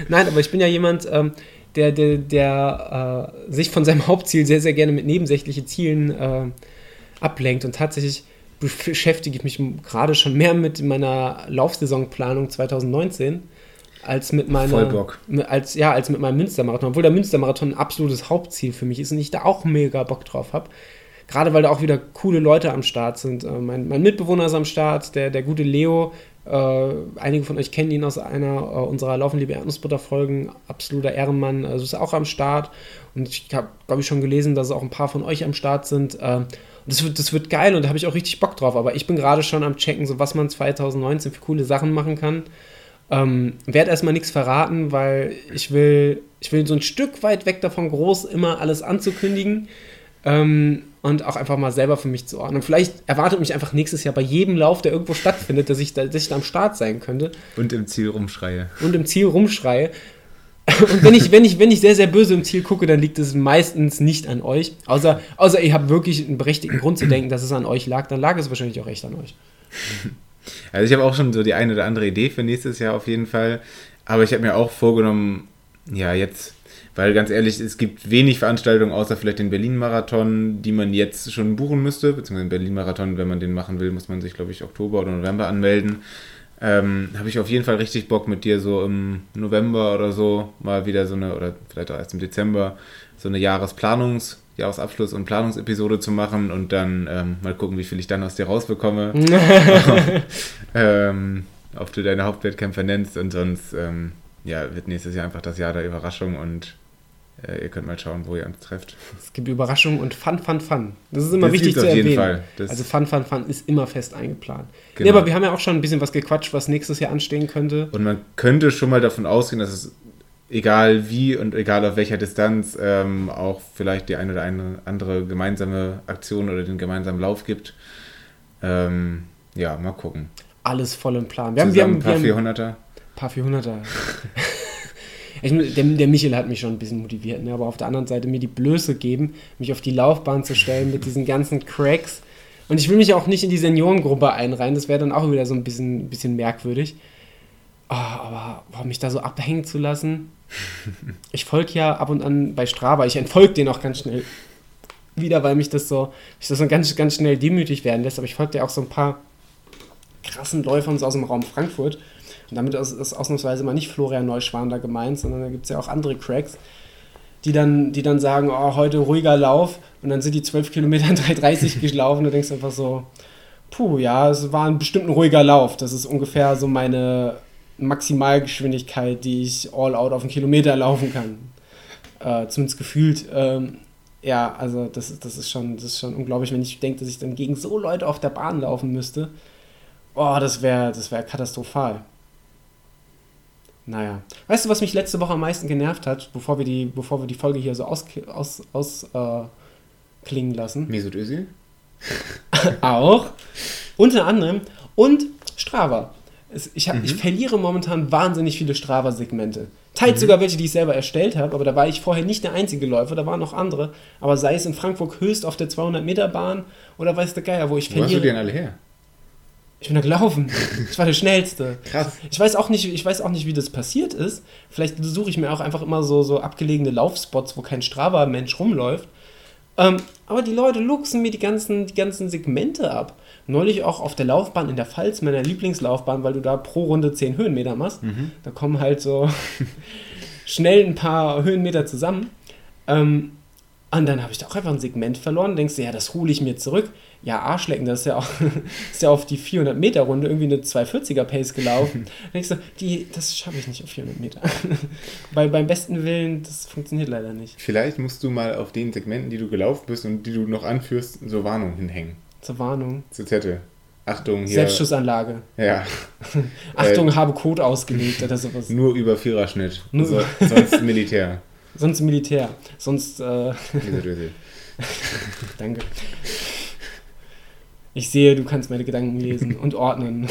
[SPEAKER 2] Nein, aber ich bin ja jemand, ähm, der, der, der äh, sich von seinem Hauptziel sehr, sehr gerne mit nebensächlichen Zielen äh, ablenkt. Und tatsächlich beschäftige ich mich gerade schon mehr mit meiner Laufsaisonplanung 2019 als mit meiner als ja als mit meinem Münstermarathon obwohl der Münstermarathon ein absolutes Hauptziel für mich ist und ich da auch mega Bock drauf habe gerade weil da auch wieder coole Leute am Start sind. Äh, mein, mein Mitbewohner ist am Start, der, der gute Leo. Äh, einige von euch kennen ihn aus einer äh, unserer Laufen liebe Erdnussbutter-Folgen. Absoluter Ehrenmann. Also ist auch am Start. Und ich habe, glaube ich, schon gelesen, dass auch ein paar von euch am Start sind. Äh, das wird, das wird geil und da habe ich auch richtig Bock drauf. Aber ich bin gerade schon am Checken, so was man 2019 für coole Sachen machen kann. Ähm, werde erstmal nichts verraten, weil ich will, ich will so ein Stück weit weg davon groß immer alles anzukündigen. Ähm, und auch einfach mal selber für mich zu ordnen. Und vielleicht erwartet mich einfach nächstes Jahr bei jedem Lauf, der irgendwo stattfindet, dass ich da, dass ich da am Start sein könnte
[SPEAKER 3] Und im Ziel rumschreie.
[SPEAKER 2] und im Ziel rumschreie. Und wenn ich, wenn, ich, wenn ich sehr, sehr böse im Ziel gucke, dann liegt es meistens nicht an euch. Außer, außer ihr habt wirklich einen berechtigten Grund zu denken, dass es an euch lag, dann lag es wahrscheinlich auch echt an euch.
[SPEAKER 3] Also ich habe auch schon so die eine oder andere Idee für nächstes Jahr auf jeden Fall. Aber ich habe mir auch vorgenommen, ja, jetzt, weil ganz ehrlich, es gibt wenig Veranstaltungen, außer vielleicht den Berlin-Marathon, die man jetzt schon buchen müsste. Beziehungsweise den Berlin-Marathon, wenn man den machen will, muss man sich, glaube ich, Oktober oder November anmelden. Ähm, habe ich auf jeden Fall richtig Bock mit dir so im November oder so mal wieder so eine, oder vielleicht auch erst im Dezember, so eine Jahresplanungs-, Jahresabschluss- und Planungsepisode zu machen und dann ähm, mal gucken, wie viel ich dann aus dir rausbekomme. ähm, ob du deine Hauptwettkämpfer nennst und sonst ähm, ja, wird nächstes Jahr einfach das Jahr der Überraschung und äh, ihr könnt mal schauen, wo ihr uns trefft.
[SPEAKER 2] Es gibt Überraschungen und Fun, Fun, Fun. Das ist immer
[SPEAKER 3] Das
[SPEAKER 2] wichtig zu
[SPEAKER 3] auf jeden
[SPEAKER 2] erwähnen. Also Fun, Fun, Fun ist immer fest eingeplant.
[SPEAKER 3] Genau.
[SPEAKER 2] Nee, aber wir haben ja auch schon ein bisschen was gequatscht, was nächstes Jahr anstehen könnte.
[SPEAKER 3] Und man könnte schon mal davon ausgehen, dass es egal wie und egal auf welcher Distanz ähm, auch vielleicht die eine oder eine andere gemeinsame Aktion oder den gemeinsamen Lauf gibt. Ähm, ja, mal gucken.
[SPEAKER 2] Alles voll im Plan. Wir haben, wir
[SPEAKER 3] Zusammen
[SPEAKER 2] haben, wir
[SPEAKER 3] ein paar
[SPEAKER 2] ein
[SPEAKER 3] 400er.
[SPEAKER 2] paar 400er. Ich, der, der Michel hat mich schon ein bisschen motiviert, ne? aber auf der anderen Seite mir die Blöße geben, mich auf die Laufbahn zu stellen mit diesen ganzen Cracks. Und ich will mich auch nicht in die Seniorengruppe einreihen, das wäre dann auch wieder so ein bisschen, bisschen merkwürdig. Ah, aber boah, mich da so abhängen zu lassen. Ich folge ja ab und an bei Strava, ich entfolge den auch ganz schnell wieder, weil mich das so, mich das so ganz, ganz schnell demütig werden lässt. Aber ich folge ja auch so ein paar krassen Läufern so aus dem Raum Frankfurt. Und damit ist, ist ausnahmsweise mal nicht Florian Neuschwan da gemeint, sondern da gibt es ja auch andere Cracks, die dann, die dann sagen, oh, heute ruhiger Lauf und dann sind die 12 Kilometer in 3,30 gelaufen und du denkst einfach so, puh, ja, es war ein bestimmt ein ruhiger Lauf. Das ist ungefähr so meine Maximalgeschwindigkeit, die ich all out auf einen Kilometer laufen kann. Äh, zumindest gefühlt. Ähm, ja, also das, ist- das, ist schon, das ist schon unglaublich, wenn ich denke, dass ich dann gegen so Leute auf der Bahn laufen müsste. Oh, das wäre das wär katastrophal. Naja. Weißt du, was mich letzte Woche am meisten genervt hat, bevor wir die, bevor wir die Folge hier so aus, aus, aus äh, lassen?
[SPEAKER 3] Mesut Özil?
[SPEAKER 2] Auch. Unter anderem. Und Strava. Es, ich, hab,
[SPEAKER 3] Mhm.
[SPEAKER 2] ich verliere momentan wahnsinnig viele Strava-Segmente.
[SPEAKER 3] Mhm.
[SPEAKER 2] Teils sogar welche, die ich selber erstellt habe, aber da war ich vorher nicht der einzige Läufer, da waren noch andere. Aber sei es in Frankfurt höchst auf der 200-Meter-Bahn oder weiß der Geier, wo ich
[SPEAKER 3] Wo hast du die
[SPEAKER 2] verliere.
[SPEAKER 3] denn alle her?
[SPEAKER 2] Ich bin da gelaufen. Ich war der Schnellste.
[SPEAKER 3] Krass.
[SPEAKER 2] Ich weiß auch nicht, ich weiß auch nicht, wie das passiert ist. Vielleicht suche ich mir auch einfach immer so, so abgelegene Laufspots, wo kein Strava-Mensch rumläuft. Ähm, aber die Leute luchsen mir die ganzen, die ganzen Segmente ab. Neulich auch auf der Laufbahn in der Pfalz, meiner Lieblingslaufbahn, weil du da pro Runde 10 Höhenmeter machst. Da kommen halt so schnell ein paar Höhenmeter zusammen. Ähm, und dann habe ich da auch einfach ein Segment verloren. Denkst du, ja, das hole ich mir zurück. Ja, Arschlecken, das ist ja, auch, ist ja auf die 400 Meter Runde irgendwie eine 240er Pace gelaufen. Dann denkst du, die, das schaffe ich nicht auf 400 Meter. Bei, beim besten Willen, das funktioniert leider nicht.
[SPEAKER 3] Vielleicht musst du mal auf den Segmenten, die du gelaufen bist und die du noch anführst, so Warnungen hinhängen.
[SPEAKER 2] Zur Warnung.
[SPEAKER 3] So Zettel. Achtung, hier.
[SPEAKER 2] Selbstschussanlage.
[SPEAKER 3] Ja,
[SPEAKER 2] Achtung, habe Code ausgelegt oder sowas.
[SPEAKER 3] nur über Viererschnitt.
[SPEAKER 2] Nur
[SPEAKER 3] so, sonst Militär.
[SPEAKER 2] Sonst Militär. Sonst, äh, danke. Ich sehe, du kannst meine Gedanken lesen und ordnen.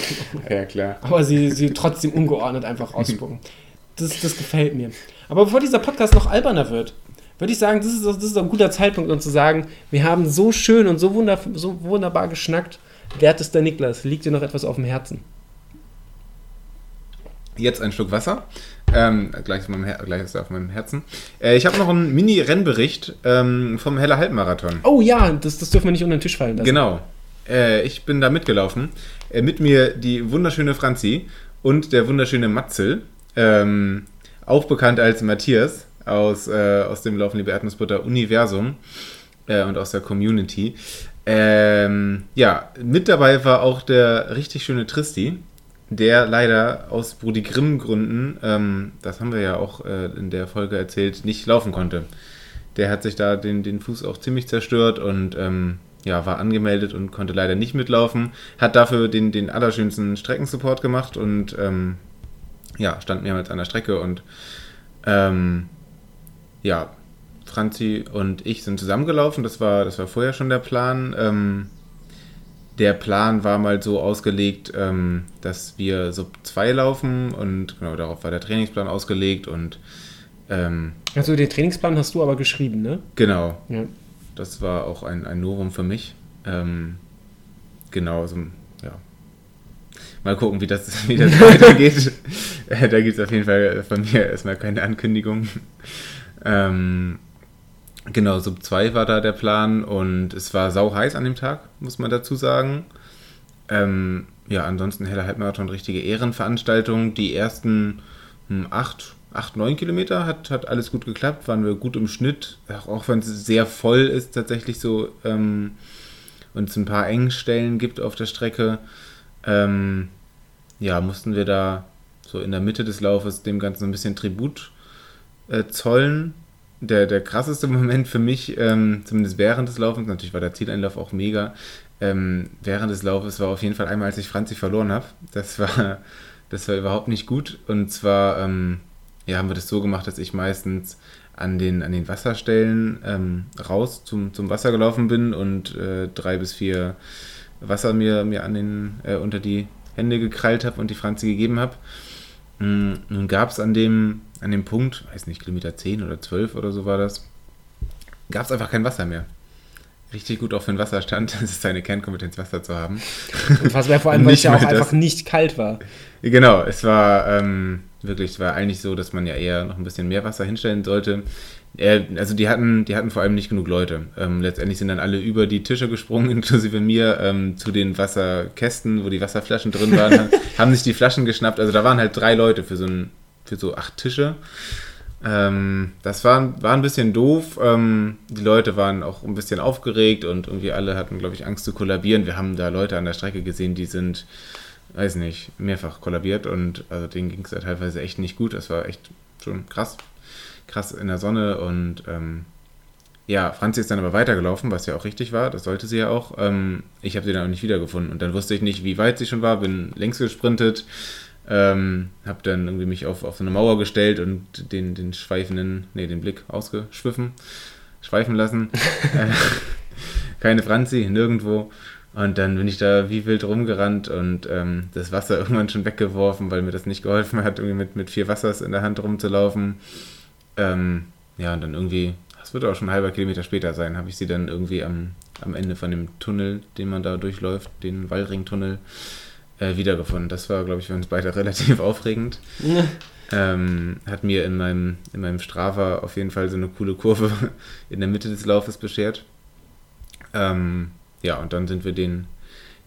[SPEAKER 3] Ja, klar.
[SPEAKER 2] aber sie, sie trotzdem ungeordnet einfach ausspucken. Das, das gefällt mir. Aber bevor dieser Podcast noch alberner wird, würde ich sagen, das ist, das ist ein guter Zeitpunkt, um zu sagen, wir haben so schön und so, wunder, so wunderbar geschnackt. Wertester Niklas, liegt dir noch etwas auf dem Herzen?
[SPEAKER 3] Jetzt ein Schluck Wasser. Ähm, gleich, gleich ist er auf meinem Herzen. Äh, ich habe noch einen Mini-Rennbericht ähm, vom Heller Halbmarathon.
[SPEAKER 2] Oh ja, das, das dürfen wir nicht unter den Tisch fallen lassen.
[SPEAKER 3] Genau. Äh, ich bin da mitgelaufen. Äh, mit mir die wunderschöne Franzi und der wunderschöne Matzel. Ähm, auch bekannt als Matthias aus, äh, aus dem Laufen Liebe Erdnussbutter Universum äh, und aus der Community. Ähm, ja, mit dabei war auch der richtig schöne Tristi, der leider aus Brudi Grimm Gründen, ähm, das haben wir ja auch äh, in der Folge erzählt, nicht laufen konnte. Der hat sich da den, den Fuß auch ziemlich zerstört und ähm, ja, war angemeldet und konnte leider nicht mitlaufen. Hat dafür den, den allerschönsten Streckensupport gemacht und ähm, ja, stand mehrmals an der Strecke und ähm, ja, Franzi und ich sind zusammengelaufen. Das war, das war vorher schon der Plan. Ähm, der Plan war mal so ausgelegt, ähm, dass wir Sub 2 laufen und genau darauf war der Trainingsplan ausgelegt und ähm,
[SPEAKER 2] Also den Trainingsplan hast du aber geschrieben, ne?
[SPEAKER 3] genau,
[SPEAKER 2] Ja.
[SPEAKER 3] Das war auch ein, ein Novum für mich. Ähm, genau, so, ja. Mal gucken, wie das, wie das weitergeht. Äh, da gibt es auf jeden Fall von mir erstmal keine Ankündigung. Ähm, genau, Sub 2 war da der Plan und es war sau heiß an dem Tag, muss man dazu sagen. Ähm, ja, ansonsten Heller Halbmarathon, richtige Ehrenveranstaltung. Die ersten 8, 8, 9 Kilometer hat, hat alles gut geklappt, waren wir gut im Schnitt, auch, wenn es sehr voll ist tatsächlich so ähm, und es ein paar Engstellen gibt auf der Strecke. Ähm, ja, mussten wir da so in der Mitte des Laufes dem Ganzen ein bisschen Tribut äh, zollen. Der, der krasseste Moment für mich, ähm, zumindest während des Laufens, natürlich war der Zieleinlauf auch mega, ähm, während des Laufes war auf jeden Fall einmal, als ich Franzi verloren habe. Das war, das war überhaupt nicht gut. Und zwar ähm, ja, haben wir das so gemacht, dass ich meistens an den, an den Wasserstellen ähm, raus zum, zum Wasser gelaufen bin und äh, drei bis vier Wasser mir, mir an den, äh, unter die Hände gekrallt habe und die Franzi gegeben habe. Mm, Nun gab es an dem, an dem Punkt, weiß nicht, Kilometer 10 oder 12 oder so war das, gab es einfach kein Wasser mehr. Richtig gut auch für den Wasserstand. Das ist seine Kernkompetenz, Wasser zu haben.
[SPEAKER 2] Und was wäre vor allem, weil es ja auch
[SPEAKER 3] mal das.
[SPEAKER 2] einfach nicht kalt war.
[SPEAKER 3] Genau, es war ähm, wirklich, es war eigentlich so, dass man ja eher noch ein bisschen mehr Wasser hinstellen sollte. Äh, also die hatten, die hatten vor allem nicht genug Leute. Ähm, letztendlich sind dann alle über die Tische gesprungen, inklusive mir, ähm, zu den Wasserkästen, wo die Wasserflaschen drin waren, haben- haben sich die Flaschen geschnappt. Also da waren halt drei Leute für so ein, für so acht Tische. Ähm, das war, war ein bisschen doof. Ähm, die Leute waren auch ein bisschen aufgeregt und irgendwie alle hatten, glaube ich, Angst zu kollabieren. Wir haben da Leute an der Strecke gesehen, die sind, weiß nicht, mehrfach kollabiert und also denen ging es ja teilweise echt nicht gut. Das war echt schon krass. Krass in der Sonne und ähm, ja, Franzi ist dann aber weitergelaufen, was ja auch richtig war. Das sollte sie ja auch. Ähm, ich habe sie dann auch nicht wiedergefunden und dann wusste ich nicht, wie weit sie schon war. Bin längs gesprintet, ähm, habe dann irgendwie mich auf, auf so eine Mauer gestellt und den, den schweifenden, nee, den Blick ausgeschwiffen, schweifen lassen. Äh, Keine Franzi, nirgendwo. Und dann bin ich da wie wild rumgerannt und ähm, das Wasser irgendwann schon weggeworfen, weil mir das nicht geholfen hat, irgendwie mit, mit vier Wassers in der Hand rumzulaufen. Ähm, ja, und dann irgendwie, das wird auch schon ein halber Kilometer später sein, habe ich sie dann irgendwie am, am Ende von dem Tunnel, den man da durchläuft, den Wallringtunnel, äh, wiedergefunden. Das war, glaube ich, für uns beide relativ aufregend. Ähm, hat mir in meinem, in meinem Strava auf jeden Fall so eine coole Kurve in der Mitte des Laufes beschert. Ähm, ja, und dann sind wir den,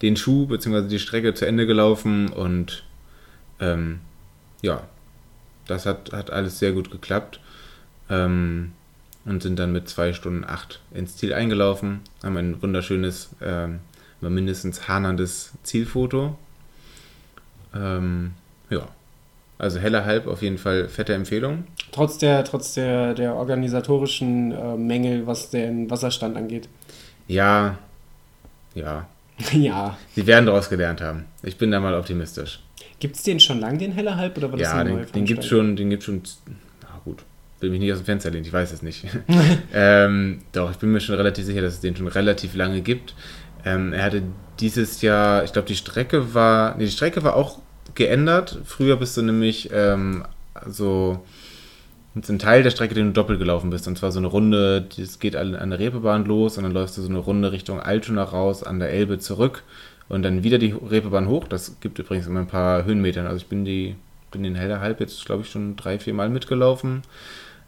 [SPEAKER 3] den Schuh bzw. die Strecke zu Ende gelaufen und ähm, ja, das hat, hat alles sehr gut geklappt. Ähm, und sind dann mit zwei Stunden acht ins Ziel eingelaufen. Haben ein wunderschönes, ähm, aber mindestens hanerndes Zielfoto. Ähm, ja, also heller Halb auf jeden Fall fette Empfehlung.
[SPEAKER 2] Trotz der, trotz der, der organisatorischen äh, Mängel, was den Wasserstand angeht.
[SPEAKER 3] Ja, ja,
[SPEAKER 2] ja.
[SPEAKER 3] sie werden daraus gelernt haben. Ich bin da mal optimistisch.
[SPEAKER 2] Gibt es den schon lang, den Heller Halb, oder war das
[SPEAKER 3] Ja,
[SPEAKER 2] eine
[SPEAKER 3] den,
[SPEAKER 2] neue
[SPEAKER 3] den gibt schon, den gibt schon. Na gut, will mich nicht aus dem Fenster lehnen, ich weiß es nicht. ähm, doch, ich bin mir schon relativ sicher, dass es den schon relativ lange gibt. Ähm, er hatte dieses Jahr, ich glaube, die Strecke war, nee, die Strecke war auch geändert. Früher bist du nämlich ähm, so mit einem Teil der Strecke, den du doppelt gelaufen bist. Und zwar so eine Runde, das geht an der Reeperbahn los und dann läufst du so eine Runde Richtung Altona raus, an der Elbe zurück und dann wieder die Reeperbahn hoch. Das gibt übrigens immer ein paar Höhenmetern. Also ich bin die, bin den Heller Halb jetzt, glaube ich, schon drei, vier Mal mitgelaufen.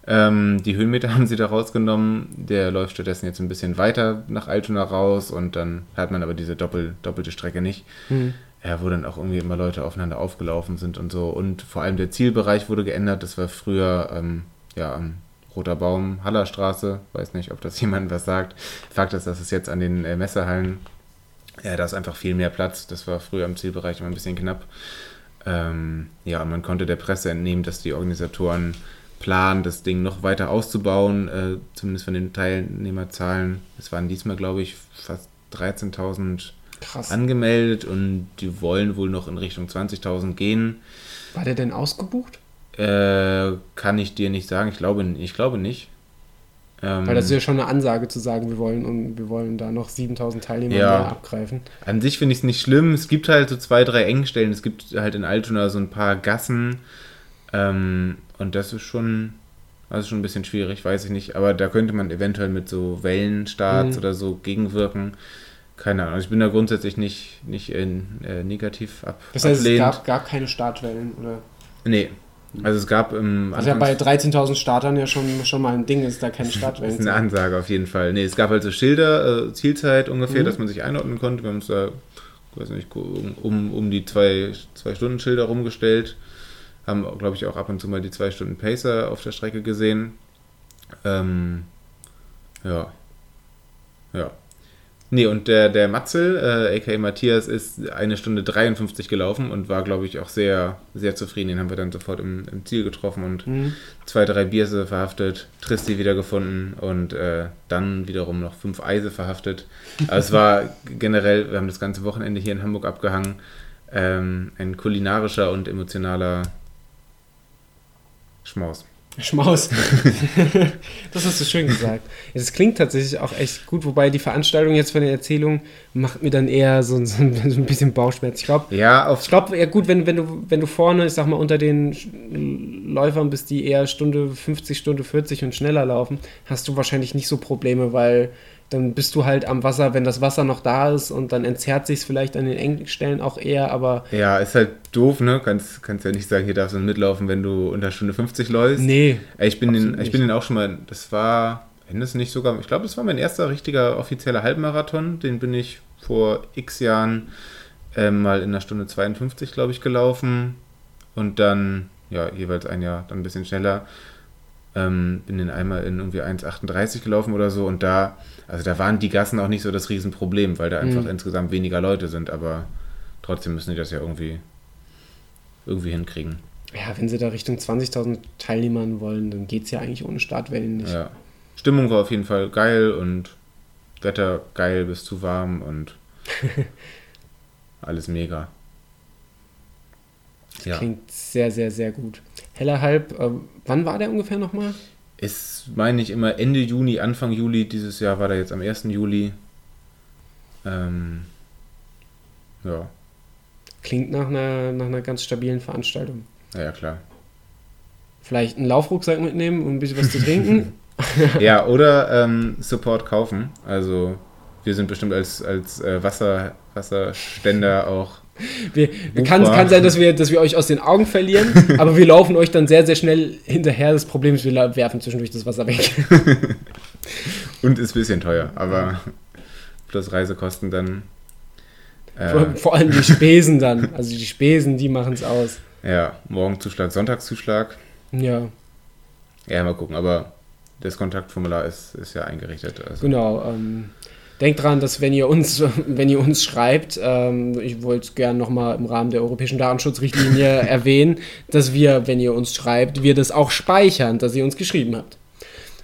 [SPEAKER 3] Ähm, die Höhenmeter haben sie da rausgenommen. Der läuft stattdessen jetzt ein bisschen weiter nach Altona raus und dann hat man aber diese doppel, doppelte Strecke nicht.
[SPEAKER 2] Hm.
[SPEAKER 3] Ja, wo dann auch irgendwie immer Leute aufeinander aufgelaufen sind und so. Und vor allem der Zielbereich wurde geändert. Das war früher ähm, ja, am Roter Baum, Hallerstraße. Weiß nicht, ob das jemand was sagt. Fakt ist, dass es jetzt an den äh, Messehallen, ja, da ist einfach viel mehr Platz. Das war früher im Zielbereich immer ein bisschen knapp. Ähm, ja, und man konnte der Presse entnehmen, dass die Organisatoren planen, das Ding noch weiter auszubauen, äh, zumindest von den Teilnehmerzahlen. Es waren diesmal, glaube ich, fast 13.000
[SPEAKER 2] Krass.
[SPEAKER 3] angemeldet und die wollen wohl noch in Richtung 20.000 gehen.
[SPEAKER 2] War der denn ausgebucht?
[SPEAKER 3] Äh, kann ich dir nicht sagen. Ich glaube, ich glaube nicht. Ähm,
[SPEAKER 2] Weil das ist ja schon eine Ansage zu sagen, wir wollen und wir wollen da noch 7000 Teilnehmer
[SPEAKER 3] Ja.
[SPEAKER 2] abgreifen.
[SPEAKER 3] An sich finde ich es nicht schlimm. Es gibt halt so zwei, drei Engstellen. Es gibt halt in Altona so ein paar Gassen. Ähm, und das ist schon, das ist schon ein bisschen schwierig, weiß ich nicht. Aber da könnte man eventuell mit so Wellenstarts
[SPEAKER 2] Mhm.
[SPEAKER 3] oder so gegenwirken. Keine Ahnung. Ich bin da grundsätzlich nicht, nicht in, äh, negativ ab,
[SPEAKER 2] Das heißt, es
[SPEAKER 3] ablehnend.
[SPEAKER 2] gab gar keine Startwellen oder.
[SPEAKER 3] Nee. Also es gab im
[SPEAKER 2] Was ja bei
[SPEAKER 3] Anfangs-
[SPEAKER 2] 13.000 Startern ja schon, schon mal ein Ding ist, da keine
[SPEAKER 3] Das
[SPEAKER 2] Startwellen
[SPEAKER 3] ist
[SPEAKER 2] zu
[SPEAKER 3] eine. Ansage auf jeden Fall. Nee, es gab halt so Schilder, äh, Zielzeit ungefähr,
[SPEAKER 2] Mhm.
[SPEAKER 3] dass man sich einordnen konnte. Wir haben uns da, weiß nicht, um, um die zwei, zwei Stunden Schilder rumgestellt. Haben, glaube ich, auch ab und zu mal die zwei Stunden Pacer auf der Strecke gesehen. Ähm, ja. Ja. Nee, und der, der Matzel, äh, aka Matthias, ist eine Stunde 53 gelaufen und war, glaube ich, auch sehr, sehr zufrieden. Den haben wir dann sofort im, im Ziel getroffen und
[SPEAKER 2] Mhm.
[SPEAKER 3] zwei, drei Bierse verhaftet, Tristi wiedergefunden und äh, dann wiederum noch fünf Eise verhaftet. Also es war generell, wir haben das ganze Wochenende hier in Hamburg abgehangen, ähm, ein kulinarischer und emotionaler Schmaus.
[SPEAKER 2] Schmaus. das hast du schön gesagt. Ja, Das klingt tatsächlich auch echt gut, wobei die Veranstaltung jetzt von der Erzählung macht mir dann eher so, so, ein- so ein bisschen Bauchschmerz. Ich glaube,
[SPEAKER 3] Ja, auf
[SPEAKER 2] ich glaube, ja gut, wenn, wenn, du, wenn du vorne, ich sag mal, unter den Läufern bist, die eher Stunde 50, Stunde 40 und schneller laufen, hast du wahrscheinlich nicht so Probleme, weil dann bist du halt am Wasser, wenn das Wasser noch da ist und dann entzerrt sich es vielleicht an den Engstellen auch eher, aber
[SPEAKER 3] ja, ist halt doof, ne? Kannst, kannst ja nicht sagen, hier darfst du mitlaufen, wenn du unter Stunde 50 läufst.
[SPEAKER 2] nee.
[SPEAKER 3] Ich bin, den, ich bin den auch schon mal, das war, wenn das nicht sogar, ich glaube, das war mein erster richtiger offizieller Halbmarathon. Den bin ich vor x Jahren ähm, mal in einer Stunde 52, glaube ich, gelaufen. Und dann, ja, jeweils ein Jahr, dann ein bisschen schneller. Ähm, bin den einmal in irgendwie 1,38 gelaufen oder so. Und da, also da waren die Gassen auch nicht so das Riesenproblem, weil da einfach
[SPEAKER 2] Mhm.
[SPEAKER 3] insgesamt weniger Leute sind. Aber trotzdem müssen die das ja irgendwie, irgendwie hinkriegen.
[SPEAKER 2] Ja, wenn sie da Richtung 20.000 Teilnehmern wollen, dann geht es ja eigentlich ohne Startwellen nicht.
[SPEAKER 3] Ja. Stimmung war auf jeden Fall geil und Wetter geil bis zu warm und alles mega. Ja.
[SPEAKER 2] Klingt sehr, sehr, sehr gut. Heller Halb, äh, wann war der ungefähr nochmal?
[SPEAKER 3] Ist, meine ich, immer Ende Juni, Anfang Juli. Dieses Jahr war der jetzt am 1. Juli. Ähm, ja,
[SPEAKER 2] Klingt nach einer, nach einer ganz stabilen Veranstaltung.
[SPEAKER 3] na ja, klar.
[SPEAKER 2] Vielleicht einen Laufrucksack mitnehmen und ein bisschen was zu trinken.
[SPEAKER 3] Ja, oder ähm, Support kaufen. Also, wir sind bestimmt als, als äh, Wasser, Wasserständer auch.
[SPEAKER 2] Wir, kann, kann sein, dass wir, dass wir euch aus den Augen verlieren, aber wir laufen euch dann sehr, sehr schnell hinterher. Das Problem ist, wir werfen zwischendurch das Wasser weg.
[SPEAKER 3] Und ist ein bisschen teuer, aber plus Reisekosten dann. Äh,
[SPEAKER 2] Vor, vor allem die Spesen dann. Also die Spesen, die machen es aus.
[SPEAKER 3] Ja, Morgenzuschlag, Sonntagszuschlag.
[SPEAKER 2] Ja,
[SPEAKER 3] Ja, mal gucken, aber das Kontaktformular ist, ist ja eingerichtet. Also.
[SPEAKER 2] genau. Ähm, denkt dran, dass wenn ihr uns, wenn ihr uns schreibt, ähm, ich wollte es gerne nochmal im Rahmen der europäischen Datenschutzrichtlinie erwähnen, dass wir, wenn ihr uns schreibt, wir das auch speichern, dass ihr uns geschrieben habt.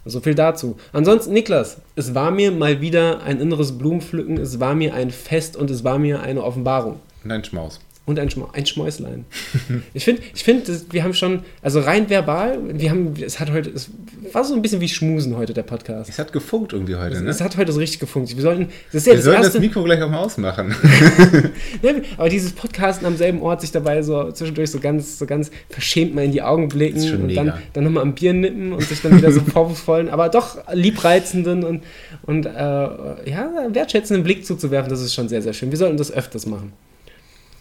[SPEAKER 2] So viel dazu. Ansonsten, Niklas, es war mir mal wieder ein inneres Blumenpflücken, es war mir ein Fest und es war mir eine Offenbarung.
[SPEAKER 3] Und ein Schmaus.
[SPEAKER 2] Und ein, Schma ein Schmäuslein. ich finde, ich find, das- wir haben schon, also rein verbal, wir haben, es hat heute, es war so ein bisschen wie Schmusen heute, der Podcast.
[SPEAKER 3] Es hat gefunkt irgendwie heute, ne?
[SPEAKER 2] Es hat heute so richtig gefunkt. Wir sollten, das ja
[SPEAKER 3] Wir
[SPEAKER 2] das
[SPEAKER 3] sollen das
[SPEAKER 2] erste,
[SPEAKER 3] Mikro gleich auch mal ausmachen.
[SPEAKER 2] aber dieses Podcasten am selben Ort, sich dabei so zwischendurch so ganz, so ganz verschämt mal in die Augen blicken
[SPEAKER 3] Das
[SPEAKER 2] und dann,
[SPEAKER 3] mega.
[SPEAKER 2] dann nochmal am Bier nippen und sich dann wieder so vorwurfsvollen, aber doch liebreizenden und, und äh, ja, wertschätzenden Blick zuzuwerfen, das ist schon sehr, sehr schön. Wir sollten das öfters machen.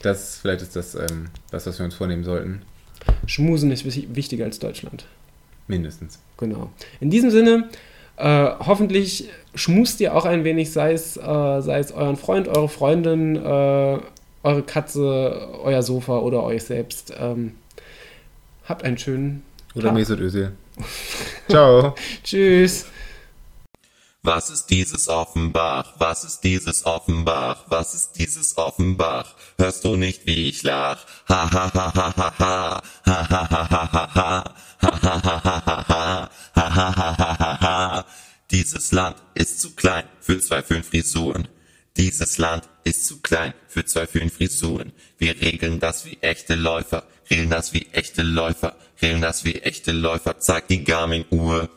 [SPEAKER 3] Das, vielleicht ist das ähm, was, was wir uns vornehmen sollten.
[SPEAKER 2] Schmusen ist wich- wichtiger als Deutschland.
[SPEAKER 3] Mindestens.
[SPEAKER 2] Genau. In diesem Sinne, äh, hoffentlich schmust ihr auch ein wenig, sei es, äh, sei es euren Freund, eure Freundin, äh, eure Katze, euer Sofa oder euch selbst. Ähm, habt einen schönen
[SPEAKER 3] Oder
[SPEAKER 2] Tag.
[SPEAKER 3] Mesut Özil. Ciao.
[SPEAKER 2] Tschüss.
[SPEAKER 5] Was ist dieses Offenbach? Was ist dieses Offenbach? Was ist dieses Offenbach? Hörst du nicht, wie ich lach? Ha ha ha ha ha ha. Ha ha ha ha ha ha. Ha ha ha ha ha ha. Ha ha ha ha ha ha. Dieses Land ist zu klein für zwei fünf Frisuren. Dieses Land ist zu klein für zwei fünf Frisuren. Wir regeln das wie echte Läufer, regeln das wie echte Läufer, regeln das wie echte Läufer. Zeig die Garmin-Uhr.